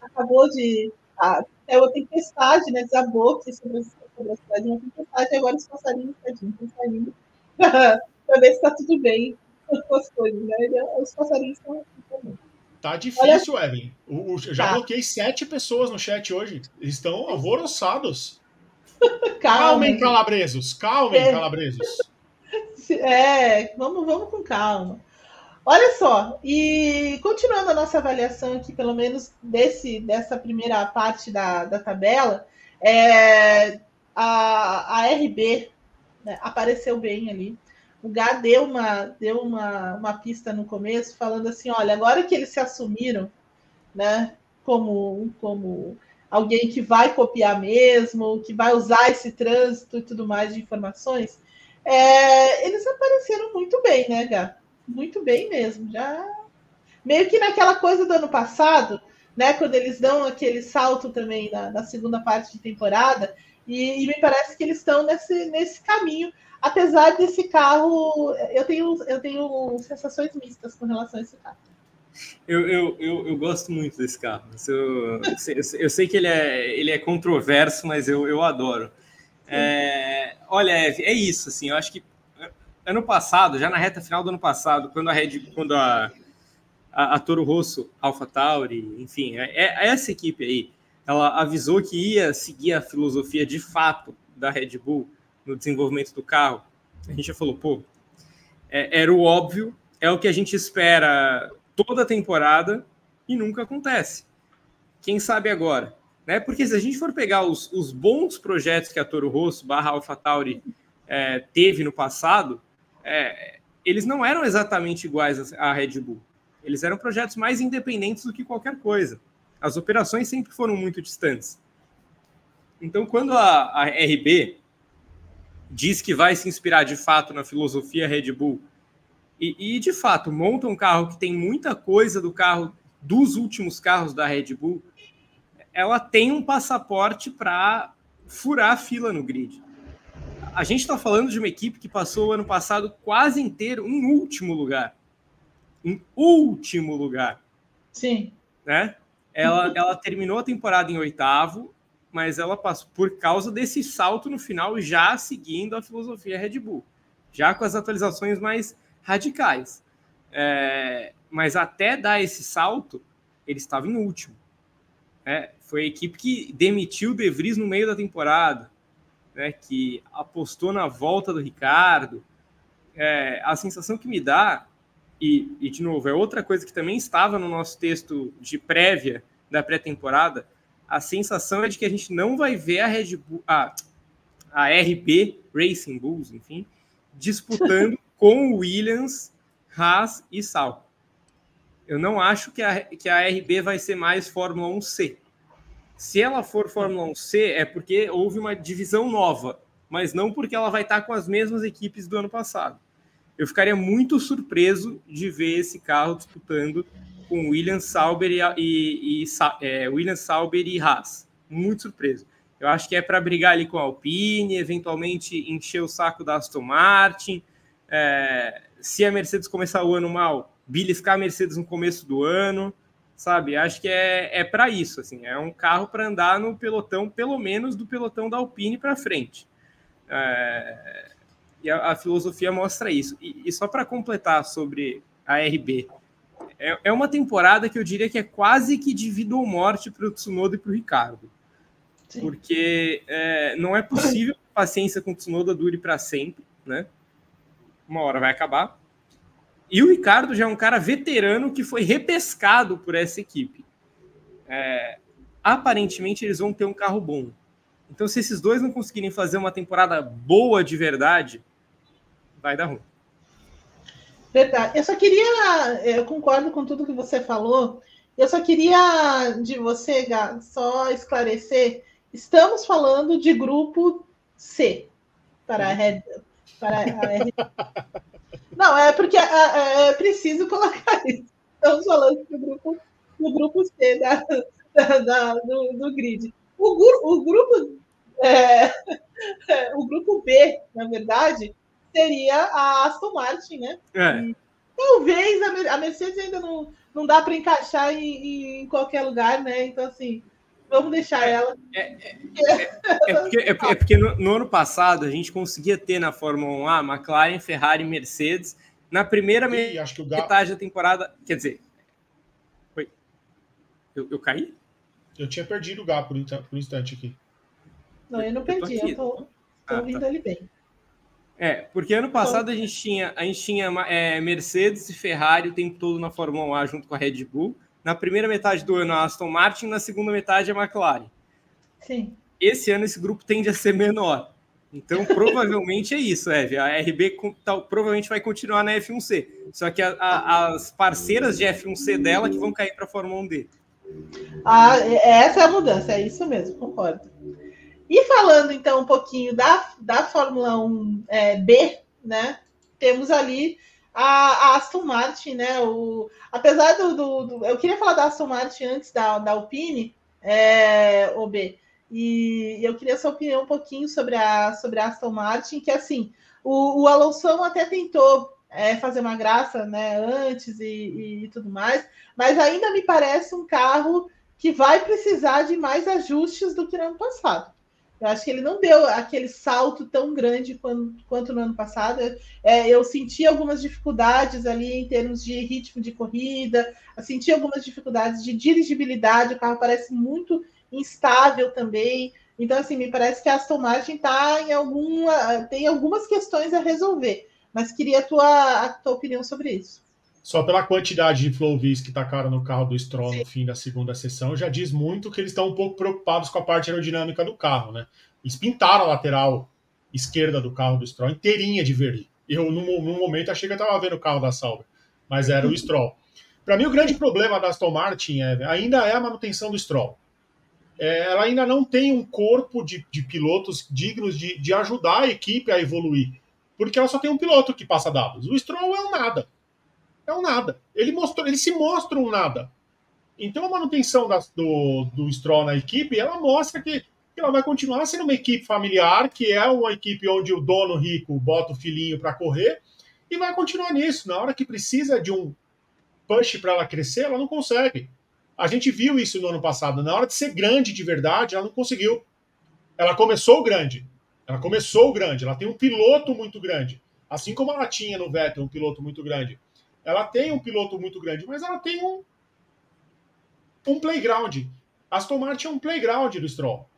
Acabou de. Ah, é uma tempestade, né? Desabou sobre sobre a cidade uma tempestade, e agora os passarinhos tadinhos estão saindo para ver se está tudo bem com as coisas, né? Os passarinhos estão. Tá difícil, Olha... Evelyn. O, o, já tá. bloqueei sete pessoas no chat hoje. Estão alvoroçados. Calmem, calabresos. Calmem, é. calabresos. É, vamos, vamos com calma. Olha só, e continuando a nossa avaliação aqui, pelo menos desse, dessa primeira parte da, da tabela, é, a, a RB né, apareceu bem ali. O Gá deu uma, deu uma, uma pista no começo, falando assim: olha, agora que eles se assumiram né, como, como alguém que vai copiar mesmo, que vai usar esse trânsito e tudo mais de informações, é, eles apareceram muito bem, né, Gá? Muito bem mesmo. Já meio que naquela coisa do ano passado, né? Quando eles dão aquele salto também na, na segunda parte de temporada, e, e, me parece que eles estão nesse, nesse caminho, apesar desse carro. Eu tenho, eu tenho sensações mistas com relação a esse carro. Eu, eu, eu, eu gosto muito desse carro. Eu, eu, sei que ele é, ele é controverso, mas eu, eu adoro. É, olha, é isso. Assim, eu acho que ano passado, já na reta final do ano passado, quando a Red, quando a, a, a Toro Rosso, Alpha Tauri, enfim, é, é essa equipe aí ela avisou que ia seguir a filosofia de fato da Red Bull no desenvolvimento do carro, a gente já falou, pô, é, era o óbvio, é o que a gente espera toda a temporada e nunca acontece. Quem sabe agora? Né? Porque se a gente for pegar os, os bons projetos que a Toro Rosso barra AlphaTauri é, teve no passado, é, eles não eram exatamente iguais à Red Bull. Eles eram projetos mais independentes do que qualquer coisa. As operações sempre foram muito distantes. Então, quando a, a RB diz que vai se inspirar de fato na filosofia Red Bull e, e, de fato monta um carro que tem muita coisa do carro dos últimos carros da Red Bull, ela tem um passaporte para furar a fila no grid. A gente está falando de uma equipe que passou o ano passado quase inteiro em último lugar. Em último lugar. Sim. Né? Ela, ela terminou a temporada em oitavo, mas ela passou por causa desse salto no final, já seguindo a filosofia Red Bull, já com as atualizações mais radicais. É, mas até dar esse salto, ele estava em último. É, foi a equipe que demitiu o De Vries no meio da temporada, né, que apostou na volta do Ricardo. É, a sensação que me dá, e, e de novo, é outra coisa que também estava no nosso texto de prévia da pré-temporada, a sensação é de que a gente não vai ver a Red Bull, a, a RB Racing Bulls, enfim, disputando com o Williams, Haas e Sal. Eu não acho que a, que a RB vai ser mais Fórmula 1C. Se ela for Fórmula 1C, é porque houve uma divisão nova, mas não porque ela vai estar com as mesmas equipes do ano passado. Eu ficaria muito surpreso de ver esse carro disputando com William Sauber e, e, e é, William Sauber e Haas. Muito surpreso. Eu acho que é para brigar ali com a Alpine, eventualmente encher o saco da Aston Martin. É, se a Mercedes começar o ano mal, beliscar a Mercedes no começo do ano, sabe? Acho que é, é para isso, assim. É um carro para andar no pelotão, pelo menos do pelotão da Alpine para frente. É, e a, a, filosofia mostra isso. E, e só para completar sobre a RB, é, é uma temporada que eu diria que é quase que de vida ou morte para o Tsunoda e para o Ricardo. Sim. Porque é, não é possível que a paciência com o Tsunoda dure para sempre, né? Uma hora vai acabar. E o Ricardo já é um cara veterano que foi repescado por essa equipe. É, aparentemente, eles vão ter um carro bom. Então, se esses dois não conseguirem fazer uma temporada boa de verdade, vai dar ruim. Verdade. Eu só queria, eu concordo com tudo que você falou. Eu só queria de você, Gá, só esclarecer. Estamos falando de grupo C para a Red, para a Não, é porque é, é, é, preciso colocar isso. Estamos falando do grupo, do grupo C da, da, da do, do, grid. O, o grupo é, é, o grupo B, na verdade, seria a Aston Martin, né? É. talvez a, Mercedes ainda não, não dá para encaixar em, em, qualquer lugar, né? Então, assim, vamos deixar é, ela. É, é, é porque, é, porque no, no, ano passado a gente conseguia ter na Fórmula 1 a McLaren, Ferrari Mercedes. Na primeira e, metade Galo... da temporada. Quer dizer. Foi. Eu, eu caí? Eu tinha perdido o Gá por, por um instante aqui. Não, eu não perdi, eu tô, tô ah, ouvindo tá. ele bem. É, porque ano passado a gente tinha, a gente tinha é, Mercedes e Ferrari o tempo todo na Fórmula 1 junto com a Red Bull. Na primeira metade do ano, a Aston Martin, na segunda metade, a McLaren. Sim. Esse ano, esse grupo tende a ser menor. Então, provavelmente é isso, Eve. A RB tal, provavelmente vai continuar na F1C. Só que a, a, as parceiras de F1C dela que vão cair para a Fórmula 1D. Ah, é, essa é a mudança, é isso mesmo, concordo. E falando então um pouquinho da, da Fórmula 1 é, B, né? Temos ali a, a, Aston Martin, né? O, apesar do, do, do, Eu queria falar da Aston Martin antes da, da Alpine, é, o B. E eu queria sua opinião um pouquinho sobre a, sobre a Aston Martin, que assim, o, o Alonso até tentou é, fazer uma graça né, antes e, e tudo mais, mas ainda me parece um carro que vai precisar de mais ajustes do que no ano passado. Eu acho que ele não deu aquele salto tão grande quanto, quanto no ano passado. É, eu senti algumas dificuldades ali em termos de ritmo de corrida, senti algumas dificuldades de dirigibilidade, o carro parece muito instável também. Então, assim, me parece que a Aston Martin tá em alguma, tem algumas questões a resolver. Mas queria a tua, a tua opinião sobre isso. Só pela quantidade de flow vis que tacaram no carro do Stroll Sim. no fim da segunda sessão, já diz muito que eles estão um pouco preocupados com a parte aerodinâmica do carro, né? Eles pintaram a lateral esquerda do carro do Stroll inteirinha de verde. Eu, num, num momento, achei que eu estava vendo o carro da Sauber, mas era o Stroll. Para mim, o grande problema da Aston Martin é, ainda é a manutenção do Stroll. É, ela ainda não tem um corpo de, de pilotos dignos de, de, ajudar a equipe a evoluir. Porque ela só tem um piloto que passa dados. O Stroll é um nada. É um nada. Ele, mostrou, ele se mostra um nada. Então a manutenção da, do, do Stroll na equipe, ela mostra que ela vai continuar sendo uma equipe familiar, que é uma equipe onde o dono rico bota o filhinho para correr, e vai continuar nisso. Na hora que precisa de um push para ela crescer, ela não consegue. A gente viu isso no ano passado. Na hora de ser grande de verdade, ela não conseguiu. Ela começou grande. Ela começou grande. Ela tem um piloto muito grande. Assim como ela tinha no Vettel um piloto muito grande. Ela tem um piloto muito grande, mas ela tem um, um playground. Aston Martin é um playground do Stroll.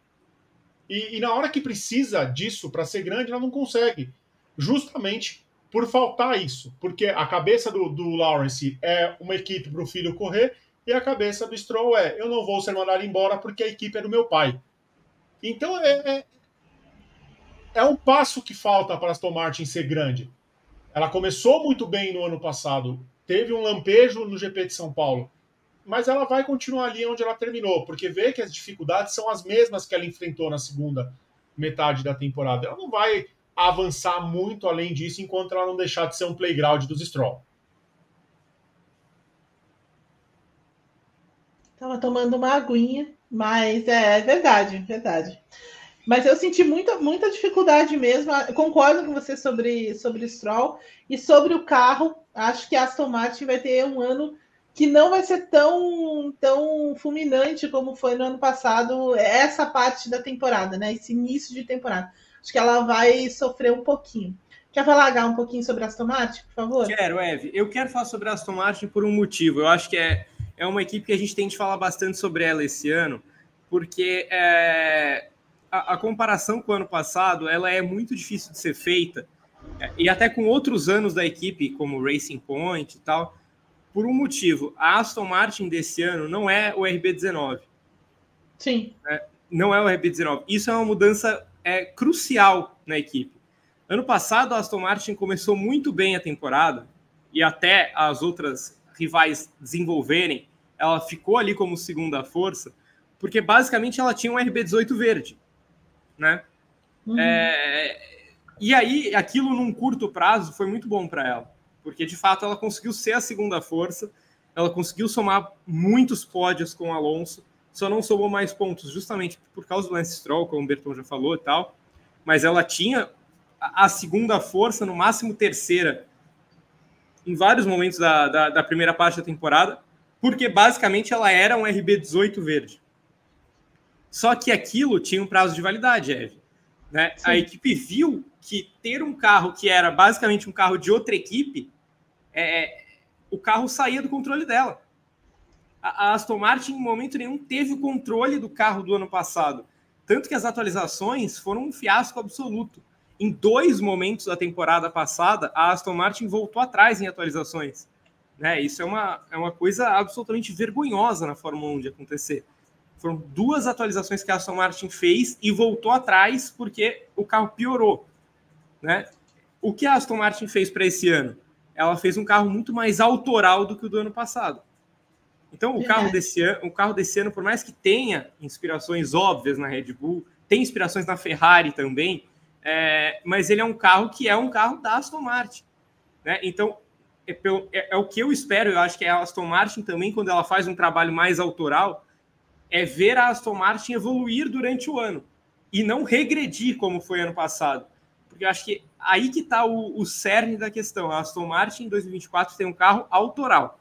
E, e na hora que precisa disso para ser grande, ela não consegue. Justamente por faltar isso. Porque a cabeça do, do Lawrence é uma equipe para o filho correr e a cabeça do Stroll é: eu não vou ser mandado embora porque a equipe é do meu pai. Então é, é, é um passo que falta para Aston Martin ser grande. Ela começou muito bem no ano passado, teve um lampejo no GP de São Paulo, mas ela vai continuar ali onde ela terminou, porque vê que as dificuldades são as mesmas que ela enfrentou na segunda metade da temporada. Ela não vai avançar muito além disso enquanto ela não deixar de ser um playground dos Stroll. Tava tomando uma aguinha, mas é, é verdade, verdade. Mas eu senti muita, muita dificuldade mesmo. Concordo com você sobre, sobre Stroll e sobre o carro. Acho que a Aston Martin vai ter um ano que não vai ser tão, tão fulminante como foi no ano passado, essa parte da temporada, né? Esse início de temporada. Acho que ela vai sofrer um pouquinho. Quer falar, um pouquinho sobre a Aston Martin, por favor? Quero, Eve. Eu quero falar sobre a Aston Martin por um motivo. Eu acho que é é uma equipe que a gente tem de falar bastante sobre ela esse ano, porque é, a, a, comparação com o ano passado ela é muito difícil de ser feita, e até com outros anos da equipe, como Racing Point e tal, por um motivo. A Aston Martin desse ano não é o RB19. Sim. É, não é o RB19. Isso é uma mudança é, crucial na equipe. Ano passado, a Aston Martin começou muito bem a temporada, e até as outras rivais desenvolverem ela ficou ali como segunda força, porque basicamente ela tinha um RB18 verde, né? Uhum. É, e aí, aquilo num curto prazo foi muito bom para ela, porque de fato ela conseguiu ser a segunda força, ela conseguiu somar muitos pódios com o Alonso, só não somou mais pontos justamente por causa do Lance Stroll, como o Berton já falou e tal, mas ela tinha a segunda força, no máximo terceira, em vários momentos da, da, da primeira parte da temporada, porque basicamente ela era um RB18 verde. Só que aquilo tinha um prazo de validade, Eve. Né? A equipe viu que ter um carro que era basicamente um carro de outra equipe, é, o carro saía do controle dela. A, a Aston Martin, em momento nenhum, teve o controle do carro do ano passado. Tanto que as atualizações foram um fiasco absoluto. Em dois momentos da temporada passada, a Aston Martin voltou atrás em atualizações. Né? Isso é uma, é uma coisa absolutamente vergonhosa na Fórmula 1 de acontecer. Foram duas atualizações que a Aston Martin fez e voltou atrás porque o carro piorou. Né? O que a Aston Martin fez para esse ano? Ela fez um carro muito mais autoral do que o do ano passado. Então, o carro, desse ano, o carro desse ano, por mais que tenha inspirações óbvias na Red Bull, tem inspirações na Ferrari também, é, mas ele é um carro que é um carro da Aston Martin. Né? Então, é, é, é, o que eu espero, eu acho que a Aston Martin também, quando ela faz um trabalho mais autoral, é ver a Aston Martin evoluir durante o ano e não regredir como foi ano passado. Porque eu acho que aí que está o, o cerne da questão. A Aston Martin em 2024 tem um carro autoral.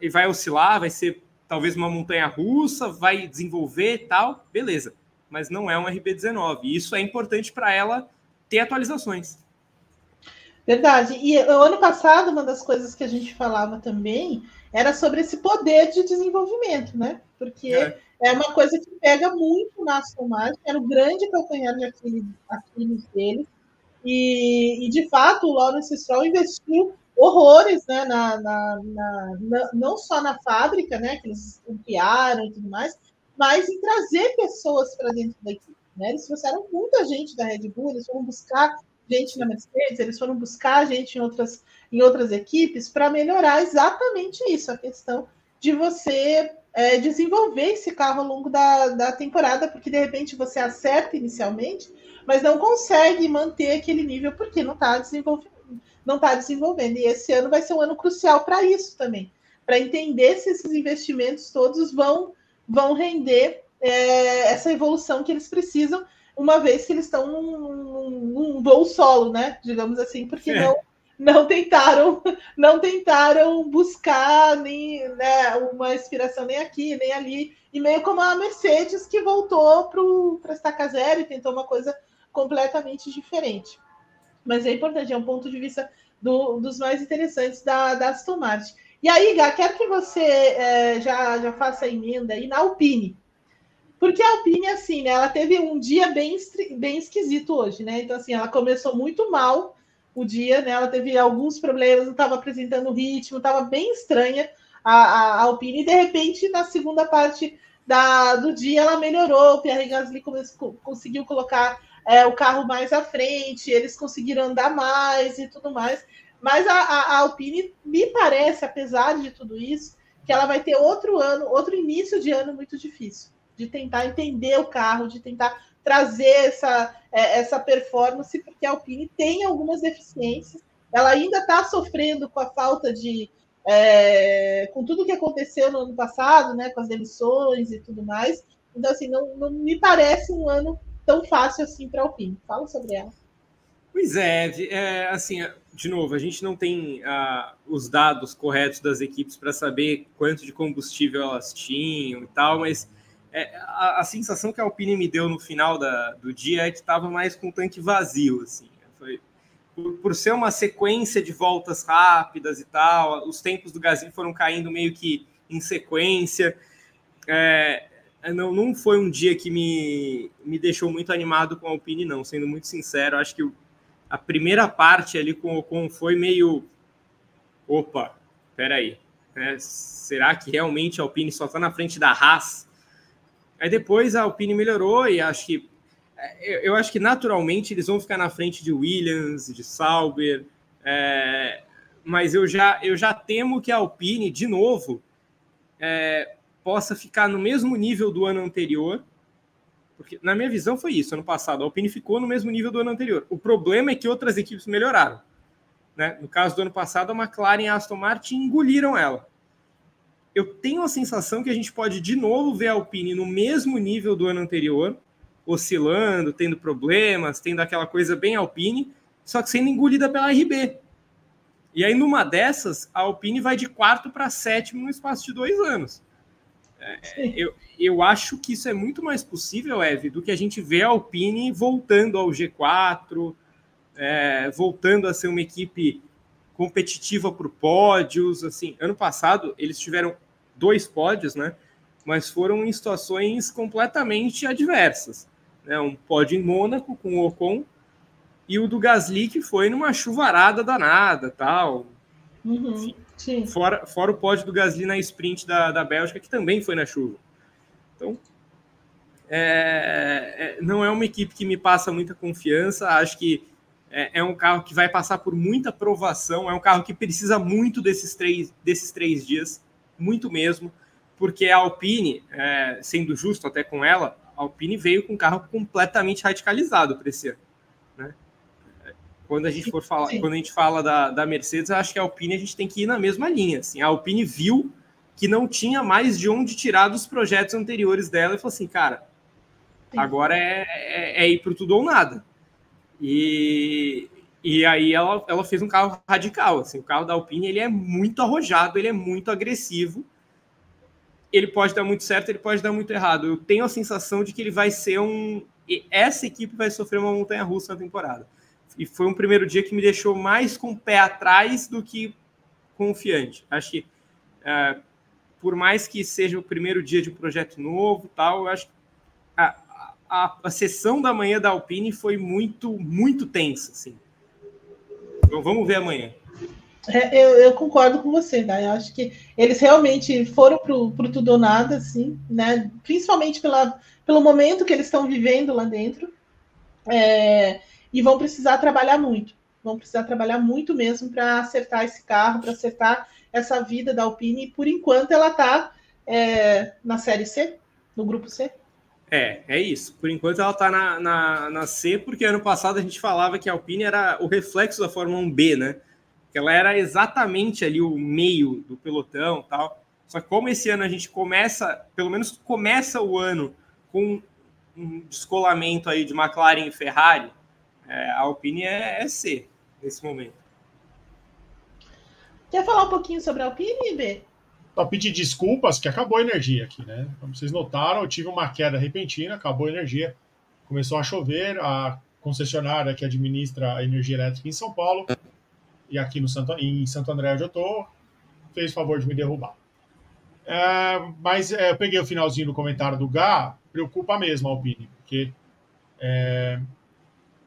E vai oscilar, vai ser talvez uma montanha russa, vai desenvolver tal, beleza. Mas não é um RB19. E isso é importante para ela ter atualizações. Verdade. E o ano passado, uma das coisas que a gente falava também era sobre esse poder de desenvolvimento, né? Porque é, é uma coisa que pega muito na Aston Martin, era o grande calcanhar de Aquiles dele. E, e, de fato, o Lawrence Stroll investiu horrores né, na, na, na, na, não só na fábrica, né, que eles ampliaram e tudo mais, mas em trazer pessoas para dentro da equipe. Né? Eles trouxeram muita gente da Red Bull, eles foram buscar gente na Mercedes, eles foram buscar gente em outras, em outras equipes para melhorar exatamente isso, a questão de você é, desenvolver esse carro ao longo da, da temporada, porque de repente você acerta inicialmente, mas não consegue manter aquele nível porque não está desenvolvendo, não está desenvolvendo. E esse ano vai ser um ano crucial para isso também, para entender se esses investimentos todos vão, vão render é, essa evolução que eles precisam, uma vez que eles estão num, num voo solo, né? Digamos assim, porque é. não não tentaram não tentaram buscar nem né, uma inspiração nem aqui nem ali e meio como a Mercedes que voltou para estaca zero e tentou uma coisa completamente diferente mas é importante é um ponto de vista do, dos mais interessantes da, da Aston Martin e aí Gá, quero que você é, já já faça a emenda aí na Alpine porque a Alpine assim né ela teve um dia bem bem esquisito hoje né então assim ela começou muito mal o dia, né? Ela teve alguns problemas, não estava apresentando ritmo, estava bem estranha a, a, Alpine, e de repente, na segunda parte da, do dia, ela melhorou. O Pierre Gasly começou, conseguiu colocar é, o carro mais à frente, eles conseguiram andar mais e tudo mais. Mas a, a, Alpine me parece, apesar de tudo isso, que ela vai ter outro ano, outro início de ano muito difícil, de tentar entender o carro, de tentar trazer essa, é, essa performance, porque a Alpine tem algumas deficiências. Ela ainda está sofrendo com a falta de. É, com tudo que aconteceu no ano passado, né, com as demissões e tudo mais. Então, assim, não, não me parece um ano tão fácil assim para a Alpine. Fala sobre ela. Pois é, é, assim, de novo, a gente não tem uh, os dados corretos das equipes para saber quanto de combustível elas tinham e tal, mas é, a, a, sensação que a Alpine me deu no final da, do dia é que estava mais com o tanque vazio, assim. Foi, por, por, ser uma sequência de voltas rápidas e tal, os tempos do Gasly foram caindo meio que em sequência. É, não, não foi um dia que me, me deixou muito animado com a Alpine, não. Sendo muito sincero, acho que a primeira parte ali com o Ocon foi meio... Opa, peraí. É, será que realmente a Alpine só está na frente da Haas? Aí depois a Alpine melhorou e acho que é, eu acho que naturalmente eles vão ficar na frente de Williams, de Sauber, é, mas eu já, eu já temo que a Alpine, de novo, é, possa ficar no mesmo nível do ano anterior, porque na minha visão foi isso, ano passado, a Alpine ficou no mesmo nível do ano anterior. O problema é que outras equipes melhoraram. Né? No caso do ano passado, a McLaren e a Aston Martin engoliram ela eu tenho a sensação que a gente pode de novo ver a Alpine no mesmo nível do ano anterior, oscilando, tendo problemas, tendo aquela coisa bem Alpine, só que sendo engolida pela RB. E aí, numa dessas, a Alpine vai de quarto para sétimo no espaço de dois anos. É, eu, eu acho que isso é muito mais possível, Eve, do que a gente ver a Alpine voltando ao G4, é, voltando a ser uma equipe competitiva por pódios. Assim, ano passado eles tiveram dois pódios, né? Mas foram em situações completamente adversas. Né? Um pódio em Mônaco com o Ocon e o do Gasly que foi numa chuvarada danada, tal. Uhum, Enfim, fora, fora o pódio do Gasly na sprint da, da Bélgica que também foi na chuva. Então, é, é, não é uma equipe que me passa muita confiança. Acho que é, é, um carro que vai passar por muita provação, é um carro que precisa muito desses três, desses três dias, muito mesmo, porque a Alpine, é, sendo justo até com ela, a Alpine veio com um carro completamente radicalizado para esse ano. Né? Quando a gente for falar, Sim. quando a gente fala da, da Mercedes, acho que a Alpine a gente tem que ir na mesma linha. Assim, a Alpine viu que não tinha mais de onde tirar dos projetos anteriores dela e falou assim, cara, Sim. agora é, é, é ir para tudo ou nada. E, e aí ela, ela fez um carro radical. Assim, o carro da Alpine ele é muito arrojado, ele é muito agressivo. Ele pode dar muito certo, ele pode dar muito errado. Eu tenho a sensação de que ele vai ser um. Essa equipe vai sofrer uma montanha russa na temporada. E foi um primeiro dia que me deixou mais com o pé atrás do que confiante. Acho que, é, por mais que seja o primeiro dia de um projeto novo, tal, eu acho que a, a sessão da manhã da Alpine foi muito, muito tensa, assim. Então vamos ver amanhã. É, eu, eu, concordo com você, né? Eu acho que eles realmente foram para o tudo ou nada, assim, né? Principalmente pela, pelo momento que eles estão vivendo lá dentro. É, e vão precisar trabalhar muito. Vão precisar trabalhar muito mesmo para acertar esse carro, para acertar essa vida da Alpine. E por enquanto ela está é, na Série C, no grupo C. É, é isso. Por enquanto ela está na, na, na, C, porque ano passado a gente falava que a Alpine era o reflexo da Fórmula 1B, né? Que ela era exatamente ali o meio do pelotão tal. Só que como esse ano a gente começa, pelo menos começa o ano com um descolamento aí de McLaren e Ferrari, é, a Alpine é, é C nesse momento. Quer falar um pouquinho sobre a Alpine, B? Só pedir desculpas que acabou a energia aqui, né? Como vocês notaram, eu tive uma queda repentina, acabou a energia, começou a chover, a concessionária que administra a energia elétrica em São Paulo e aqui no Santo, em Santo André onde eu estou, fez favor de me derrubar. É, mas é, eu peguei o finalzinho do comentário do Gá, preocupa mesmo a Alpine, porque é,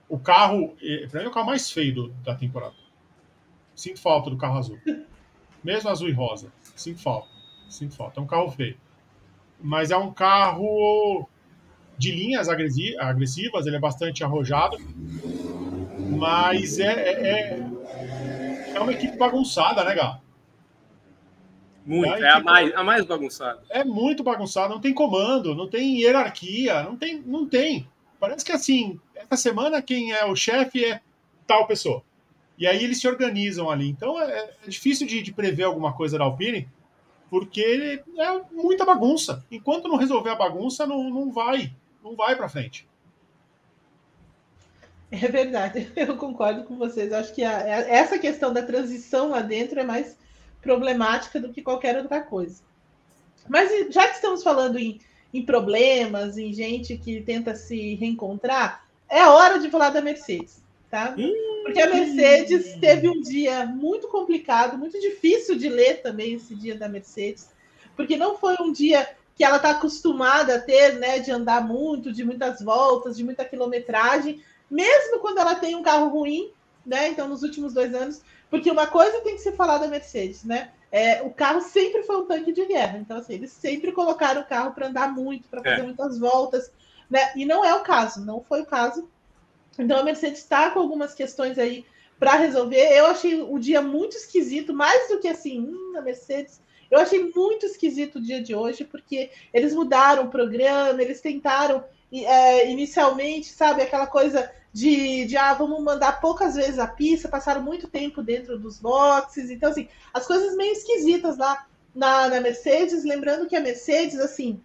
o carro, para mim, é o carro mais feio do, da temporada. Sinto falta do carro azul. Mesmo azul e rosa. Sinto falta. Sinto falta. É um carro feio. Mas é um carro de linhas agressivas, ele é bastante arrojado. Mas é, é, é, é uma equipe bagunçada, né, Gá? Muito, é, é a, mais, a mais bagunçada. É muito bagunçada, não tem comando, não tem hierarquia, não tem, não tem. Parece que assim, essa semana quem é o chefe é tal pessoa. E aí eles se organizam ali. Então é, é difícil de, de, prever alguma coisa da Alpine, porque é muita bagunça. Enquanto não resolver a bagunça, não, não vai, não vai para frente. É verdade, eu concordo com vocês. Acho que a, essa questão da transição lá dentro é mais problemática do que qualquer outra coisa. Mas já que estamos falando em, em problemas, em gente que tenta se reencontrar, é hora de falar da Mercedes, tá? Porque a Mercedes teve um dia muito complicado, muito difícil de ler também esse dia da Mercedes, porque não foi um dia que ela está acostumada a ter, né, de andar muito, de muitas voltas, de muita quilometragem, mesmo quando ela tem um carro ruim, né? Então, nos últimos dois anos, porque uma coisa tem que se falar da Mercedes, né? É, o carro sempre foi um tanque de guerra. Então, assim, eles sempre colocaram o carro para andar muito, para fazer é. muitas voltas, né? E não é o caso, não foi o caso. Então a Mercedes está com algumas questões aí para resolver. Eu achei o dia muito esquisito, mais do que assim, hum, a Mercedes. Eu achei muito esquisito o dia de hoje, porque eles mudaram o programa, eles tentaram é, inicialmente, sabe, aquela coisa de, de ah, vamos mandar poucas vezes a pista, passaram muito tempo dentro dos boxes, então assim, as coisas meio esquisitas lá na, na Mercedes, lembrando que a Mercedes, assim,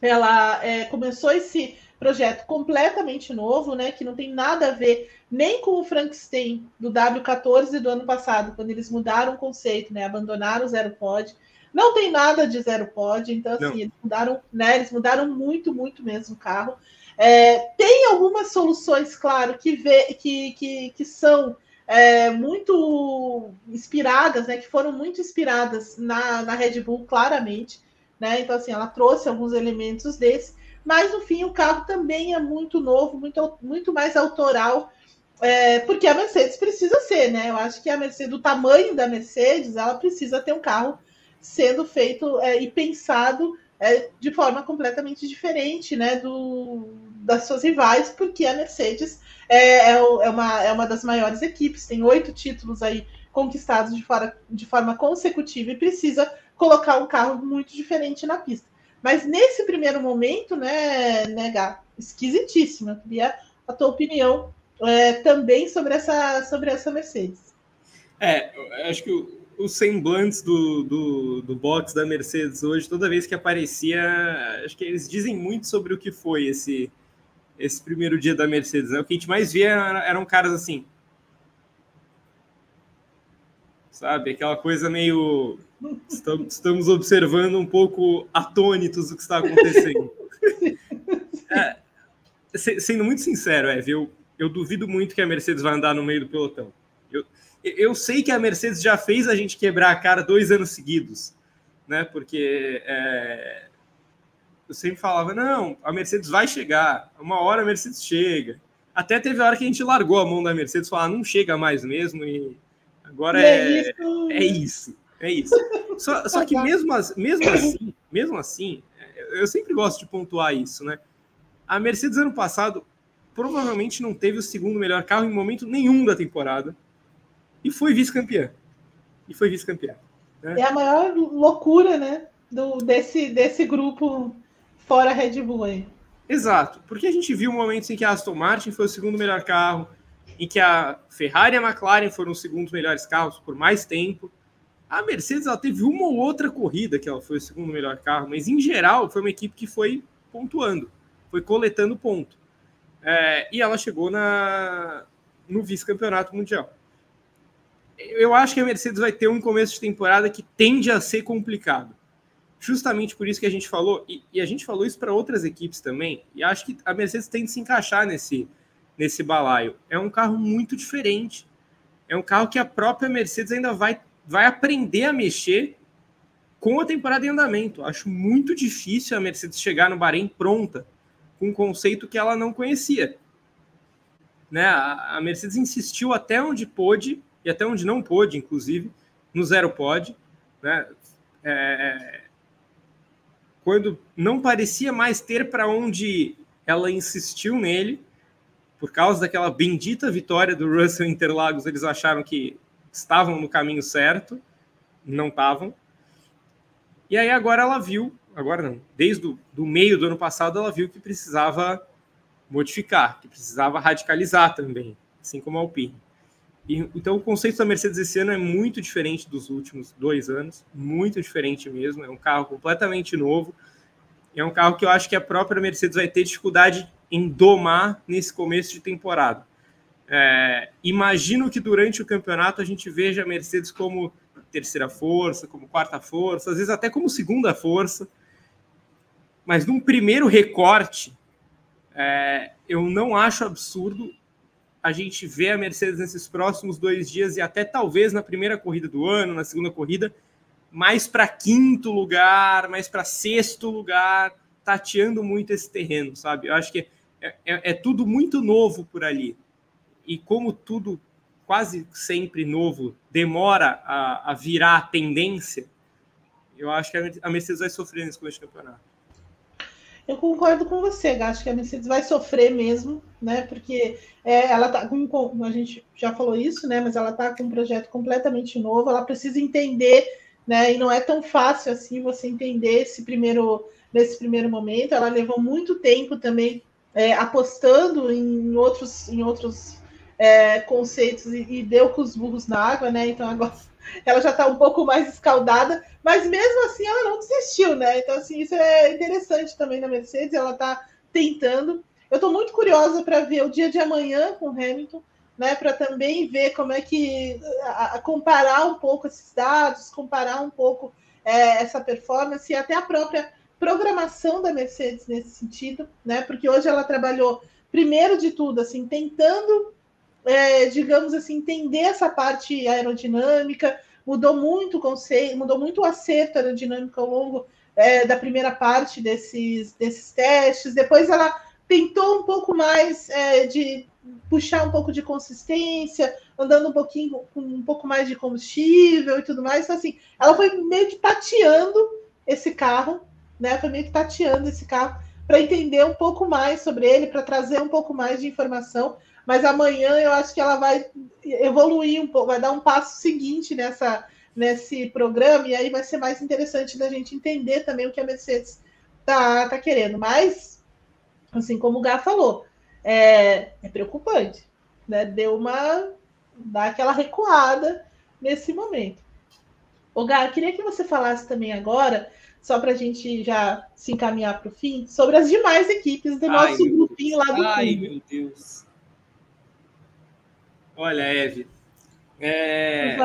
ela é, começou esse projeto completamente novo, né, que não tem nada a ver nem com o Frankenstein do W14 do ano passado, quando eles mudaram o conceito, né, abandonaram o zero pod, não tem nada de zero pod, então assim, não. eles mudaram, né, eles mudaram muito, muito mesmo o carro. É, tem algumas soluções, claro, que, vê, que, que, que são é, muito inspiradas, né, que foram muito inspiradas na, na Red Bull, claramente. Né? Então, assim, ela trouxe alguns elementos desses, mas no fim o carro também é muito novo, muito, muito mais autoral, é, porque a Mercedes precisa ser, né? Eu acho que a Mercedes, do tamanho da Mercedes, ela precisa ter um carro sendo feito é, e pensado é, de forma completamente diferente né, do, das suas rivais, porque a Mercedes é, é, é, uma, é uma das maiores equipes, tem oito títulos aí conquistados de, fora, de forma consecutiva e precisa colocar um carro muito diferente na pista. Mas nesse primeiro momento, né, né Gá, esquisitíssimo. Eu queria a tua opinião é, também sobre essa, sobre essa Mercedes. É, acho que o, os semblantes do, do, do box da Mercedes hoje, toda vez que aparecia, acho que eles dizem muito sobre o que foi esse, esse primeiro dia da Mercedes. Né? O que a gente mais via eram caras assim. Sabe? Aquela coisa meio. Estamos observando um pouco atônitos o que está acontecendo. é, sendo muito sincero, é, eu, eu duvido muito que a Mercedes vai andar no meio do pelotão. Eu, eu sei que a Mercedes já fez a gente quebrar a cara dois anos seguidos, né? Porque é, eu sempre falava, não, a Mercedes vai chegar, uma hora a Mercedes chega. Até teve a hora que a gente largou a mão da Mercedes, falar, ah, não chega mais mesmo, e agora é, é, isso. é isso. É isso. Só, só que mesmo, mesmo assim, mesmo assim, eu sempre gosto de pontuar isso, né? A Mercedes ano passado provavelmente não teve o segundo melhor carro em momento nenhum da temporada e foi vice-campeã. E foi vice-campeã. Né? É a maior loucura, né? Do, desse, desse grupo fora Red Bull aí. Exato, porque a gente viu momentos em que a Aston Martin foi o segundo melhor carro, em que a Ferrari e a McLaren foram os segundos melhores carros por mais tempo. A Mercedes ela teve uma ou outra corrida que ela foi o segundo melhor carro, mas em geral foi uma equipe que foi pontuando, foi coletando ponto. É, e ela chegou na, no vice-campeonato mundial. Eu acho que a Mercedes vai ter um começo de temporada que tende a ser complicado justamente por isso que a gente falou, e, e a gente falou isso para outras equipes também, e acho que a Mercedes tem que se encaixar nesse, nesse balaio. É um carro muito diferente. É um carro que a própria Mercedes ainda vai, vai aprender a mexer com a temporada em andamento. Acho muito difícil a Mercedes chegar no Bahrein pronta, com um conceito que ela não conhecia. Né? A, Mercedes insistiu até onde pôde, e até onde não pôde, inclusive, no zero pod. Né? É, quando não parecia mais ter para onde ela insistiu nele, por causa daquela bendita vitória do Russell Interlagos, eles acharam que estavam no caminho certo, não estavam. E aí agora ela viu, agora não, desde o do meio do ano passado ela viu que precisava modificar, que precisava radicalizar também, assim como a Alpine. E, então, o conceito da Mercedes esse ano é muito diferente dos últimos dois anos, muito diferente mesmo. É um carro completamente novo. É um carro que eu acho que a própria Mercedes vai ter dificuldade em domar nesse começo de temporada. É, imagino que durante o campeonato a gente veja a Mercedes como terceira força, como quarta força, às vezes até como segunda força. Mas num primeiro recorte, é, eu não acho absurdo a gente vê a Mercedes nesses próximos dois dias e até talvez na primeira corrida do ano, na segunda corrida, mais para quinto lugar, mais para sexto lugar, tateando muito esse terreno, sabe? Eu acho que é, é, é, tudo muito novo por ali. E como tudo quase sempre novo demora a, a virar a tendência, eu acho que a Mercedes vai sofrer nesse começo de campeonato. Eu concordo com você, acho que a Mercedes vai sofrer mesmo, né? Porque é, ela tá com, a gente já falou isso, né? Mas ela tá com um projeto completamente novo, ela precisa entender, né? E não é tão fácil assim você entender esse primeiro nesse primeiro momento. Ela levou muito tempo também é, apostando em outros, em outros é, conceitos e, e deu com os burros na água, né? Então agora ela já está um pouco mais escaldada, mas mesmo assim ela não desistiu, né? Então, assim, isso é interessante também na Mercedes, ela está tentando. Eu estou muito curiosa para ver o dia de amanhã com Hamilton, né? Para também ver como é que a, a comparar um pouco esses dados, comparar um pouco é, essa performance e até a própria programação da Mercedes nesse sentido, né? Porque hoje ela trabalhou, primeiro de tudo, assim, tentando é, digamos assim, entender essa parte aerodinâmica, mudou muito o conceito, mudou muito o acerto aerodinâmico ao longo é, da primeira parte desses, desses testes. Depois ela tentou um pouco mais é, de puxar um pouco de consistência, andando um pouquinho com um pouco mais de combustível e tudo mais. Então, assim, ela foi meio que tateando esse carro, né? Foi meio que tateando esse carro para entender um pouco mais sobre ele, para trazer um pouco mais de informação mas amanhã eu acho que ela vai evoluir um pouco, vai dar um passo seguinte nessa, nesse programa, e aí vai ser mais interessante da gente entender também o que a Mercedes tá, tá querendo. Mas, assim como o Gá falou, é, é preocupante, né? Deu uma. dá aquela recuada nesse momento. O Gá, queria que você falasse também agora, só para a gente já se encaminhar para o fim, sobre as demais equipes do nosso Ai, grupinho lá do Ai, fundo. meu Deus. Olha, Eve, é,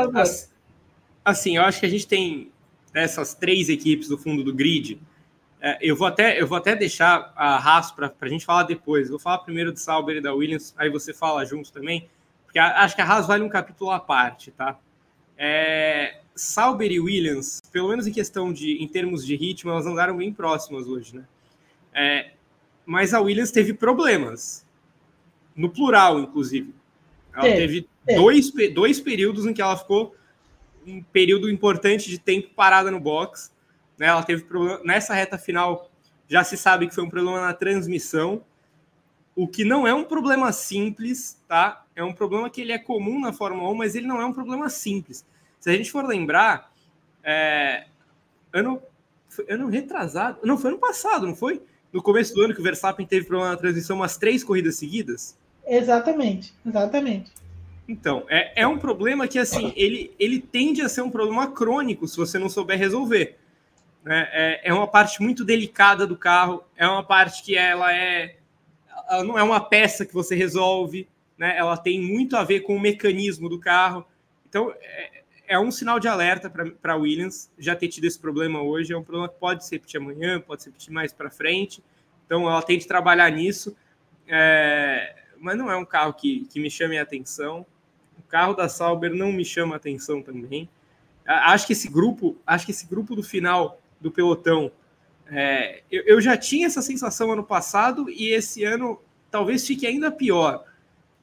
assim, eu acho que a gente tem essas três equipes do fundo do grid. É, eu, vou até, eu vou até deixar a Haas para a gente falar depois. Vou falar primeiro do Sauber e da Williams, aí você fala junto também, porque acho que a Haas vale um capítulo à parte, tá? É, Sauber e Williams, pelo menos em questão de, em termos de ritmo, elas andaram bem próximas hoje, né? É, mas a Williams teve problemas, no plural, inclusive. Ela é, teve é. Dois, dois períodos em que ela ficou um período importante de tempo parada no box. Né? Ela teve problema nessa reta final. Já se sabe que foi um problema na transmissão. o que não é um problema simples, tá? É um problema que ele é comum na Fórmula 1, mas ele não é um problema simples. Se a gente for lembrar, é, ano, ano retrasado, não, foi ano passado, não foi? No começo do ano que o Verstappen teve problema na transmissão umas três corridas seguidas? Exatamente, exatamente. Então, é, é um problema que, assim, ele, ele tende a ser um problema crônico se você não souber resolver. Né? É, é uma parte muito delicada do carro, é uma parte que ela é. Ela não é uma peça que você resolve, né? ela tem muito a ver com o mecanismo do carro. Então, é, é um sinal de alerta para a Williams já ter tido esse problema hoje. É um problema que pode se repetir amanhã, pode se repetir mais para frente. Então, ela tem de trabalhar nisso. É, mas não é um carro que, que me chame a atenção. O carro da Sauber não me chama a atenção também. Acho que esse grupo, acho que esse grupo do final do pelotão, é, eu, eu, já tinha essa sensação ano passado e esse ano talvez fique ainda pior,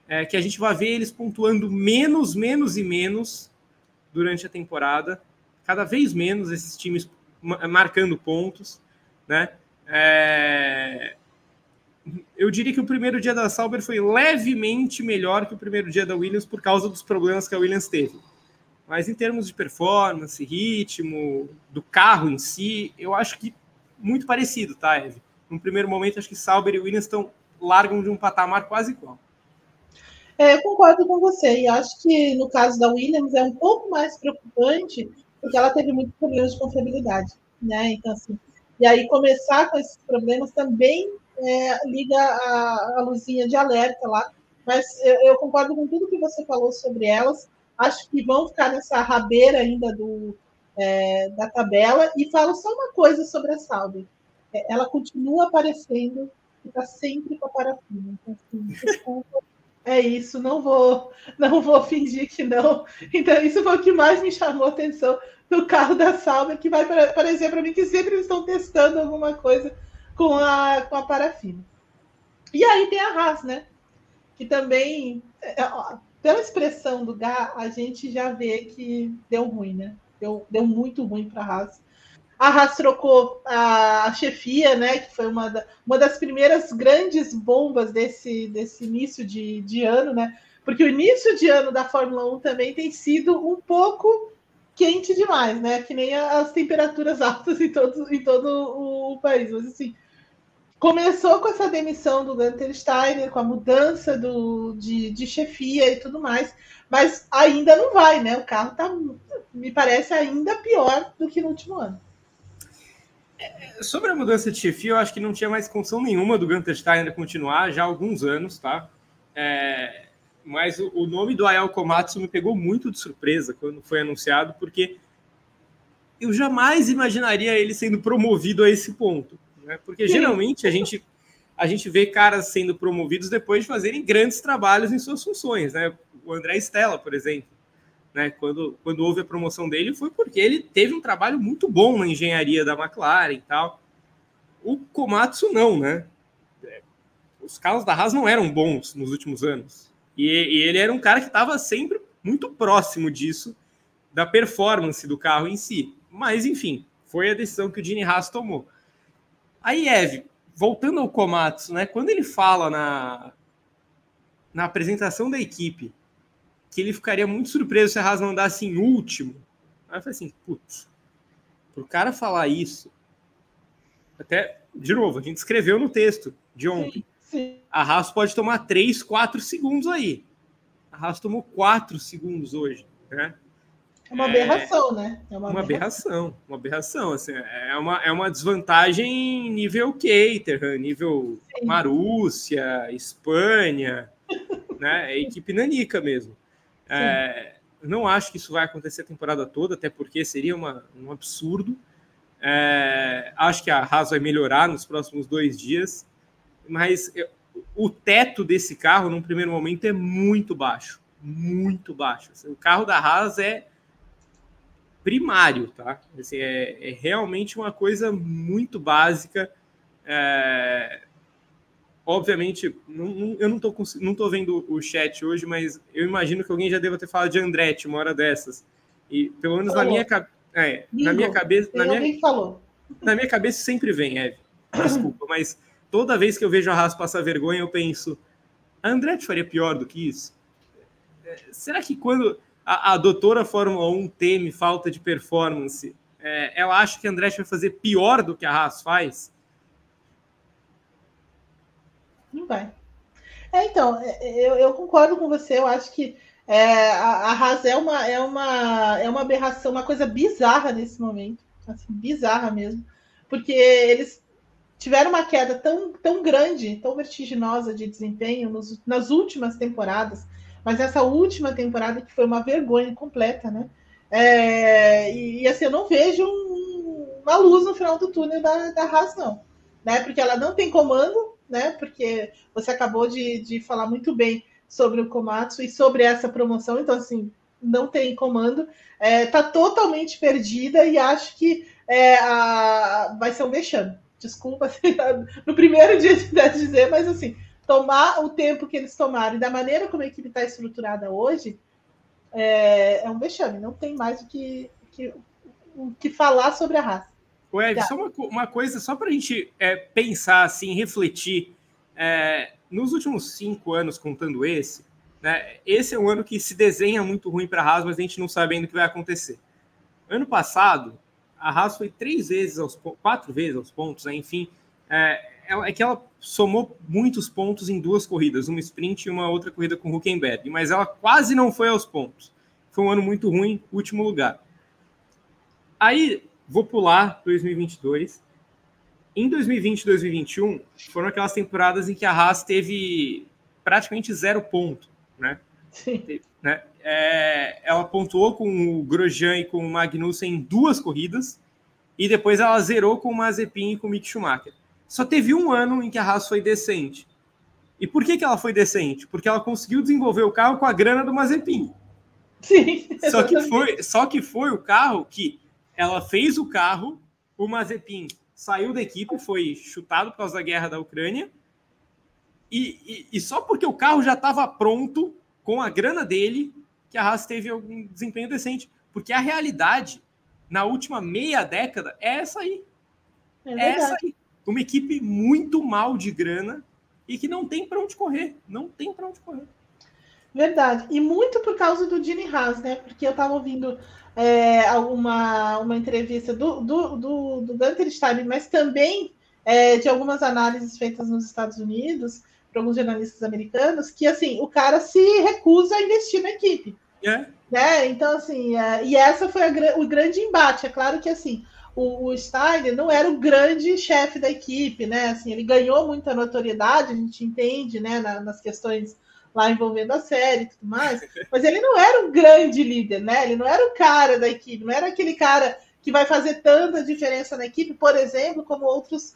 é, que a gente vai ver eles pontuando menos, menos e menos durante a temporada, cada vez menos esses times marcando pontos, né? É, eu diria que o primeiro dia da Sauber foi levemente melhor que o primeiro dia da Williams por causa dos problemas que a Williams teve. Mas em termos de performance, ritmo, do carro em si, eu acho que muito parecido, tá, Eve? No primeiro momento, acho que Sauber e Williams estão largam de um patamar quase igual. É, eu concordo com você, e acho que no caso da Williams é um pouco mais preocupante, porque ela teve muitos problemas de confiabilidade, né? Então, assim, e aí começar com esses problemas também é, liga a, a, luzinha de alerta lá. Mas eu, eu, concordo com tudo que você falou sobre elas. Acho que vão ficar nessa rabeira ainda do, é, da tabela. E falo só uma coisa sobre a Salve. É, ela continua aparecendo e está sempre com a parafina. Então, assim, é isso, não vou, não vou fingir que não. Então, isso foi o que mais me chamou a atenção no carro da Salve, que vai parecer para mim que sempre eles estão testando alguma coisa com a, com a parafina. E aí tem a Haas, né? Que também, é, pela expressão do Gá, a gente já vê que deu ruim, né? Deu, deu muito ruim para a Haas. A Haas trocou a chefia, né? Que foi uma, da, uma das primeiras grandes bombas desse, desse início de, de ano, né? Porque o início de ano da Fórmula 1 também tem sido um pouco quente demais, né? Que nem as temperaturas altas em todo, em todo o país. Mas assim, Começou com essa demissão do Gunter Steiner, com a mudança do, de, de chefia e tudo mais, mas ainda não vai, né? O carro tá, me parece ainda pior do que no último ano. É, sobre a mudança de chefia, eu acho que não tinha mais condição nenhuma do Gunter Steiner continuar já há alguns anos, tá? É, mas o, o, nome do Ayao Komatsu me pegou muito de surpresa quando foi anunciado, porque eu jamais imaginaria ele sendo promovido a esse ponto né? Porque Sim. geralmente a gente a gente vê caras sendo promovidos depois de fazerem grandes trabalhos em suas funções, né? O André Stella, por exemplo, né? Quando, quando houve a promoção dele foi porque ele teve um trabalho muito bom na engenharia da McLaren e tal. O Komatsu não, né? Os carros da Haas não eram bons nos últimos anos. E, e ele era um cara que estava sempre muito próximo disso, da performance do carro em si. Mas, enfim, foi a decisão que o Gene Haas tomou. Aí, Eve, voltando ao Komatsu, né? Quando ele fala na, na apresentação da equipe que ele ficaria muito surpreso se a Haas não andasse em último, aí eu falei assim, putz, pro cara falar isso, até, de novo, a gente escreveu no texto de ontem, sim, sim. a Haas pode tomar 3, 4 segundos aí. A Haas tomou 4 segundos hoje, né? É uma aberração, é, né? É uma, uma aberração. aberração, uma aberração. Assim, é, uma, é uma desvantagem nível Caterham, nível Sim. Marúcia, Espanha, né? É equipe nanica mesmo. É, não acho que isso vai acontecer a temporada toda, até porque seria uma, um absurdo. É, acho que a Haas vai melhorar nos próximos dois dias, mas o teto desse carro, num primeiro momento, é muito baixo. Muito baixo. Assim, o carro da Haas é primário, tá? Assim, é, é, realmente uma coisa muito básica. É... Obviamente, não, não, eu não tô, não tô vendo o chat hoje, mas eu imagino que alguém já deva ter falado de Andretti uma hora dessas. E pelo menos na minha, é, na minha cabeça. Na minha, falou. na minha cabeça sempre vem, Eve. Desculpa, mas toda vez que eu vejo a Haas passar vergonha, eu penso, a Andretti faria pior do que isso? É, será que quando a, a doutora Fórmula 1 teme falta de performance, é, ela acha que a Andretti vai fazer pior do que a Haas faz? Não vai. É, então, é, é, eu, eu, concordo com você, eu acho que é, a, a Haas é uma, é, uma, é uma aberração, uma coisa bizarra nesse momento, assim, bizarra mesmo, porque eles tiveram uma queda tão, tão grande, tão vertiginosa de desempenho nos, nas últimas temporadas, mas essa última temporada que foi uma vergonha completa, né? É, e, e, assim, eu não vejo um, uma luz no final do túnel da, da Haas, não. Né? Porque ela não tem comando, né? Porque você acabou de, de falar muito bem sobre o Komatsu e sobre essa promoção, então assim, não tem comando, é, tá totalmente perdida e acho que é, a, vai ser um vexame. Desculpa assim, no primeiro dia de dizer, mas assim, tomar o tempo que eles tomaram e da maneira como a equipe está estruturada hoje, é, é, um vexame. Não tem mais o que, que, o que falar sobre a raça. Ed, tá. só uma, uma, coisa, só para a gente é, pensar, assim, refletir. É, nos últimos cinco anos, contando esse, né, esse é um ano que se desenha muito ruim para a Haas, mas a gente não sabe ainda o que vai acontecer. Ano passado, a Haas foi três vezes aos quatro vezes aos pontos, né, enfim, é, é, que ela somou muitos pontos em duas corridas, uma sprint e uma outra corrida com Huckenberg, mas ela quase não foi aos pontos. Foi um ano muito ruim, último lugar. Aí, vou pular 2022. Em 2020 e 2021, foram aquelas temporadas em que a Haas teve praticamente zero ponto, né? Sim. né? É, ela pontuou com o Grosjean e com o Magnussen em duas corridas, e depois ela zerou com o Mazepin e com o Mick Schumacher. Só teve um ano em que a Haas foi decente. E por que, que ela foi decente? Porque ela conseguiu desenvolver o carro com a grana do Mazepin. Sim. Só que foi, só que foi o carro que ela fez o carro, o Mazepin saiu da equipe, foi chutado por causa da guerra da Ucrânia. E, e, e só porque o carro já estava pronto, com a grana dele, que a Haas teve algum desempenho decente. Porque a realidade, na última meia década, é essa aí. É, é essa aí uma equipe muito mal de grana e que não tem para onde correr. Não tem para onde correr. Verdade. E muito por causa do Gene Haas, né? Porque eu estava ouvindo é, uma, uma entrevista do, do, do, do Gunter Stein, mas também é, de algumas análises feitas nos Estados Unidos por alguns jornalistas americanos, que assim, o cara se recusa a investir na equipe. É. Né? Então, assim, é, e essa foi a, o grande embate. É claro que assim, o, o Steiner não era o grande chefe da equipe, né? Assim, ele ganhou muita notoriedade, a gente entende, né, na, nas questões lá envolvendo a série e tudo mais, mas ele não era um grande líder, né? Ele não era o cara da equipe, não era aquele cara que vai fazer tanta diferença na equipe, por exemplo, como outros,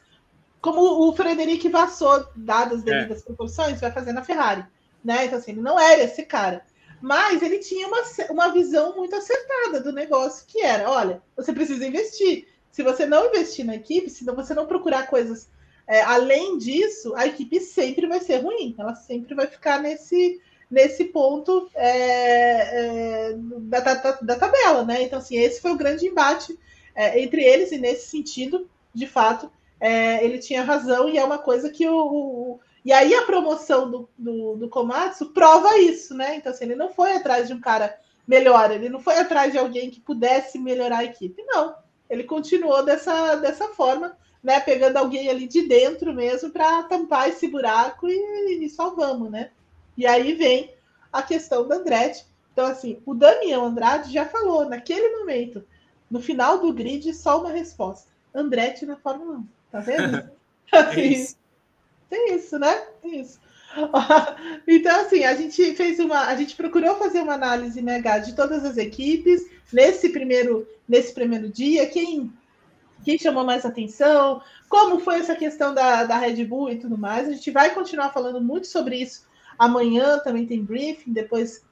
como o Frederic Vassou, dadas as é. devidas é. proporções, vai fazer na Ferrari, né? Então, assim, ele não era esse cara. Mas ele tinha uma, uma visão muito acertada do negócio, que era, olha, você precisa investir. Se você não investir na equipe, se você não procurar coisas é, além disso, a equipe sempre vai ser ruim. Ela sempre vai ficar nesse, nesse ponto é, é, da, da, da, tabela, né? Então, assim, esse foi o grande embate é, entre eles, e nesse sentido, de fato, é, ele tinha razão, e é uma coisa que o. o e aí a promoção do, do, do Komatsu prova isso, né? Então, assim, ele não foi atrás de um cara melhor, ele não foi atrás de alguém que pudesse melhorar a equipe, não ele continuou dessa, dessa forma, né? Pegando alguém ali de dentro mesmo para tampar esse buraco e, e salvamos, né? E aí vem a questão da Andretti. Então, assim, o Damião Andrade já falou naquele momento, no final do grid, só uma resposta: Andretti na Fórmula 1. Tá vendo? é Tem isso, né? Isso. Então, assim, a gente fez uma. A gente procurou fazer uma análise né, de todas as equipes nesse primeiro, nesse primeiro dia, quem, quem chamou mais atenção, como foi essa questão da, da Red Bull e tudo mais. A gente vai continuar falando muito sobre isso amanhã, também tem briefing, depois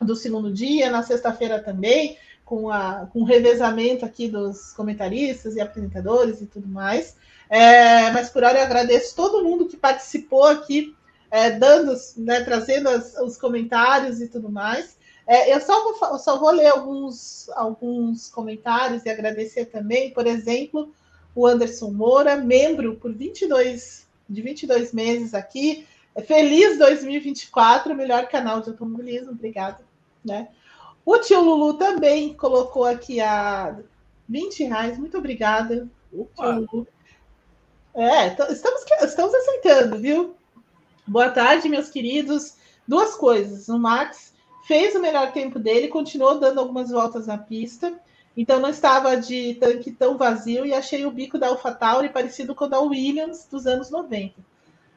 do segundo dia, na sexta-feira também, com, a, com o revezamento aqui dos comentaristas e apresentadores e tudo mais. É, mas por hora eu agradeço todo mundo que participou aqui é, dando, né, trazendo as, os comentários e tudo mais. É, eu só vou, só vou ler alguns, alguns comentários e agradecer também, por exemplo, o Anderson Moura, membro por 22 de 22 meses aqui. Feliz 2024, melhor canal de automobilismo, obrigada. Né? O tio Lulu também colocou aqui a 20 reais, muito obrigada. É, estamos, estamos aceitando, viu? Boa tarde, meus queridos. Duas coisas. O Max fez o melhor tempo dele, continuou dando algumas voltas na pista. Então não estava de tanque tão vazio e achei o bico da AlphaTauri parecido com o da Williams dos anos 90.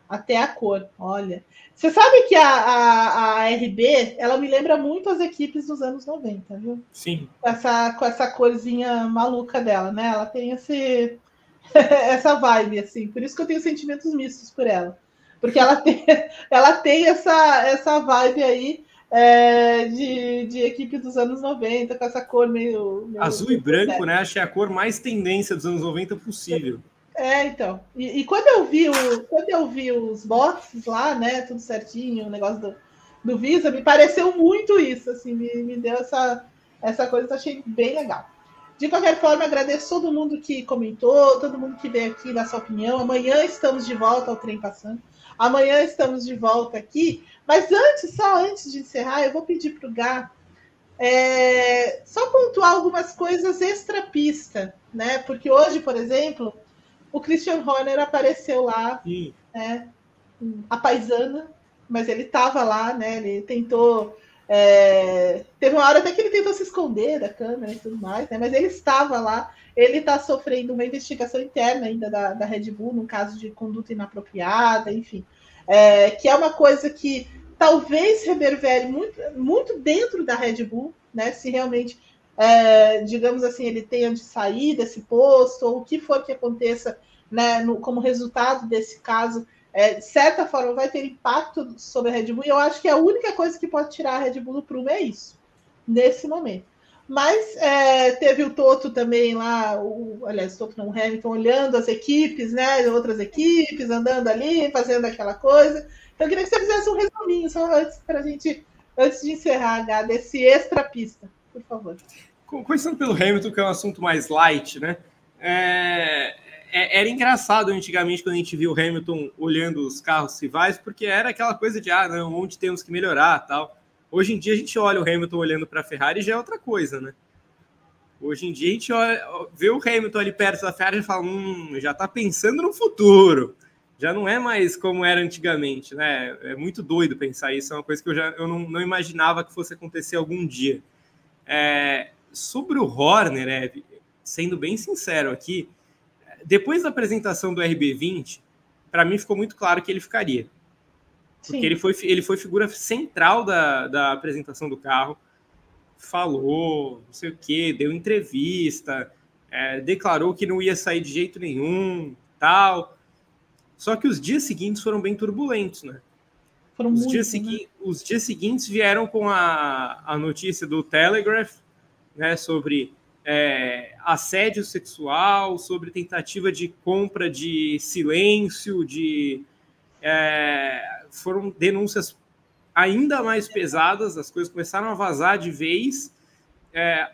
Até a cor, olha. Você sabe que a, a, a, RB, ela me lembra muito as equipes dos anos 90, viu? Sim. Com essa, com essa corzinha maluca dela, né? Ela tem esse, essa vibe, assim. Por isso que eu tenho sentimentos mistos por ela. Porque ela tem, ela tem essa, essa vibe aí é, de, de equipe dos anos 90, com essa cor meio. meio Azul e branco, né? Acho que é a cor mais tendência dos anos 90 possível. É, então. E, e, quando eu vi o, quando eu vi os boxes lá, né? Tudo certinho, o negócio do, do Visa, me pareceu muito isso, assim, me, me deu essa, essa coisa, achei bem legal. De qualquer forma, agradeço todo mundo que comentou, todo mundo que veio aqui dar sua opinião. Amanhã estamos de volta ao trem passando. Amanhã estamos de volta aqui. Mas antes, só antes de encerrar, eu vou pedir para o Gá é, só pontuar algumas coisas extra-pista, né? Porque hoje, por exemplo, o Christian Horner apareceu lá, né? A paisana, mas ele estava lá, né? Ele tentou. É... Teve uma hora até que ele tentou se esconder da câmera e tudo mais, né? Mas ele estava lá. Ele está sofrendo uma investigação interna ainda da, da Red Bull, no caso de conduta inapropriada, enfim. É, que é uma coisa que talvez reverbere muito, muito dentro da Red Bull, né? Se realmente, é, digamos assim, ele tenha de sair desse posto, ou o que for que aconteça né, no, como resultado desse caso, é, de certa forma vai ter impacto sobre a Red Bull. E eu acho que a única coisa que pode tirar a Red Bull do prumo é isso, nesse momento. Mas é, teve o Toto também lá, o, aliás, o Toto não, o Hamilton olhando as equipes, né? Outras equipes, andando ali, fazendo aquela coisa. Então, eu queria que você fizesse um resuminho, só antes para gente, antes de encerrar, H, desse extra pista, por favor. Começando pelo Hamilton, que é um assunto mais light, né? É, é, era engraçado antigamente quando a gente viu o Hamilton olhando os carros rivais, porque era aquela coisa de, ah, não, onde temos que melhorar tal. Hoje em dia a gente olha o Hamilton olhando para a Ferrari e já é outra coisa, né? Hoje em dia a gente olha, vê o Hamilton ali perto da Ferrari e fala, hum, já está pensando no futuro já não é mais como era antigamente, né? É muito doido pensar isso, é uma coisa que eu já eu não, não imaginava que fosse acontecer algum dia. É, sobre o Horner, é, sendo bem sincero aqui, depois da apresentação do RB20, para mim ficou muito claro que ele ficaria. Porque ele foi, ele foi figura central da, da apresentação do carro, falou, não sei o que, deu entrevista, é, declarou que não ia sair de jeito nenhum, tal. Só que os dias seguintes foram bem turbulentos, né? Foram os, muito, dias né? os dias seguintes vieram com a, a notícia do Telegraph, né, sobre é, assédio sexual, sobre tentativa de compra de silêncio, de é, foram denúncias ainda mais pesadas, as coisas começaram a vazar de vez, é,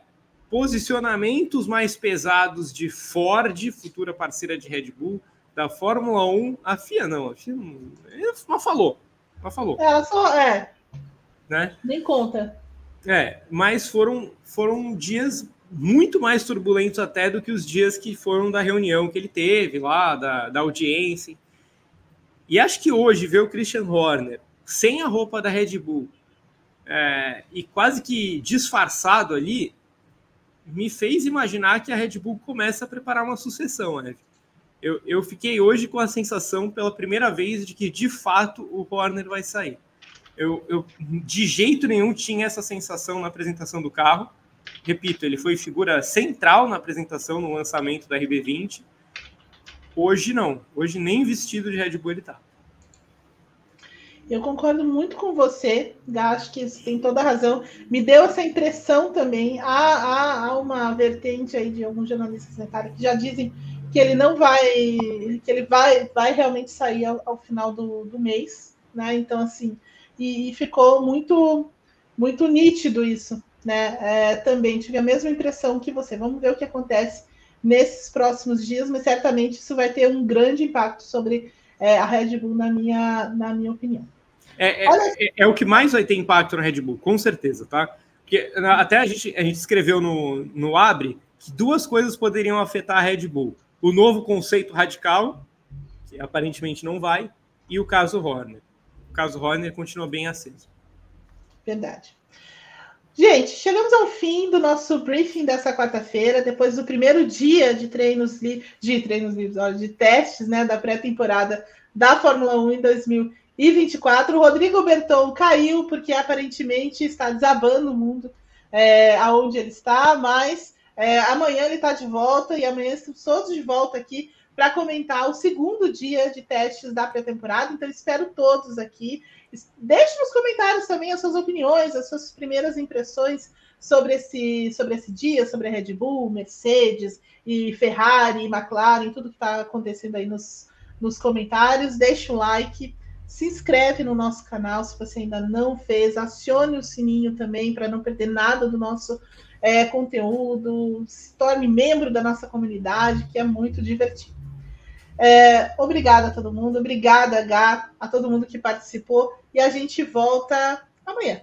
posicionamentos mais pesados de Ford, futura parceira de Red Bull, da Fórmula 1, a FIA não, a FIA não, mas falou, mas falou. Ela só, é, né? Nem conta. É, mas foram, foram dias muito mais turbulentos até do que os dias que foram da reunião que ele teve lá, da, da audiência. E acho que hoje ver o Christian Horner sem a roupa da Red Bull é, e quase que disfarçado ali, me fez imaginar que a Red Bull começa a preparar uma sucessão, né? eu, eu fiquei hoje com a sensação, pela primeira vez, de que de fato o Horner vai sair. Eu, eu de jeito nenhum tinha essa sensação na apresentação do carro. Repito, ele foi figura central na apresentação, no lançamento da RB20. Hoje não. Hoje nem vestido de Red Bull ele tá. Eu concordo muito com você, acho que você tem toda a razão. Me deu essa impressão também. Há, há, há uma vertente aí de alguns jornalistas que já dizem que ele não vai, que ele vai, vai realmente sair ao, ao final do, do mês, né? Então, assim, e, e, ficou muito, muito nítido isso, né? É, também tive a mesma impressão que você. Vamos ver o que acontece nesses próximos dias, mas certamente isso vai ter um grande impacto sobre é, a Red Bull, na minha, na minha opinião. É, é, é, é, o que mais vai ter impacto na Red Bull, com certeza, tá? Porque até a gente, a gente escreveu no, no Abre que duas coisas poderiam afetar a Red Bull: o novo conceito radical, que aparentemente não vai, e o caso Horner. Caso Horner continua bem aceso. Verdade. Gente, chegamos ao fim do nosso briefing dessa quarta-feira, depois do primeiro dia de treinos de treinos livres, de testes, né, da pré-temporada da Fórmula 1 em 2024. O Rodrigo Berton caiu porque aparentemente está desabando o mundo é, aonde ele está, mas é, amanhã ele está de volta e amanhã estamos todos de volta aqui para comentar o segundo dia de testes da pré-temporada. Então, espero todos aqui. Deixe nos comentários também as suas opiniões, as suas primeiras impressões sobre esse, sobre esse dia, sobre a Red Bull, Mercedes e Ferrari, McLaren, tudo que está acontecendo aí nos, nos comentários. Deixe um like, se inscreve no nosso canal se você ainda não fez, acione o sininho também para não perder nada do nosso é, conteúdo, se torne membro da nossa comunidade, que é muito divertido. É, obrigada a todo mundo, obrigada, Gá, a todo mundo que participou, e a gente volta amanhã.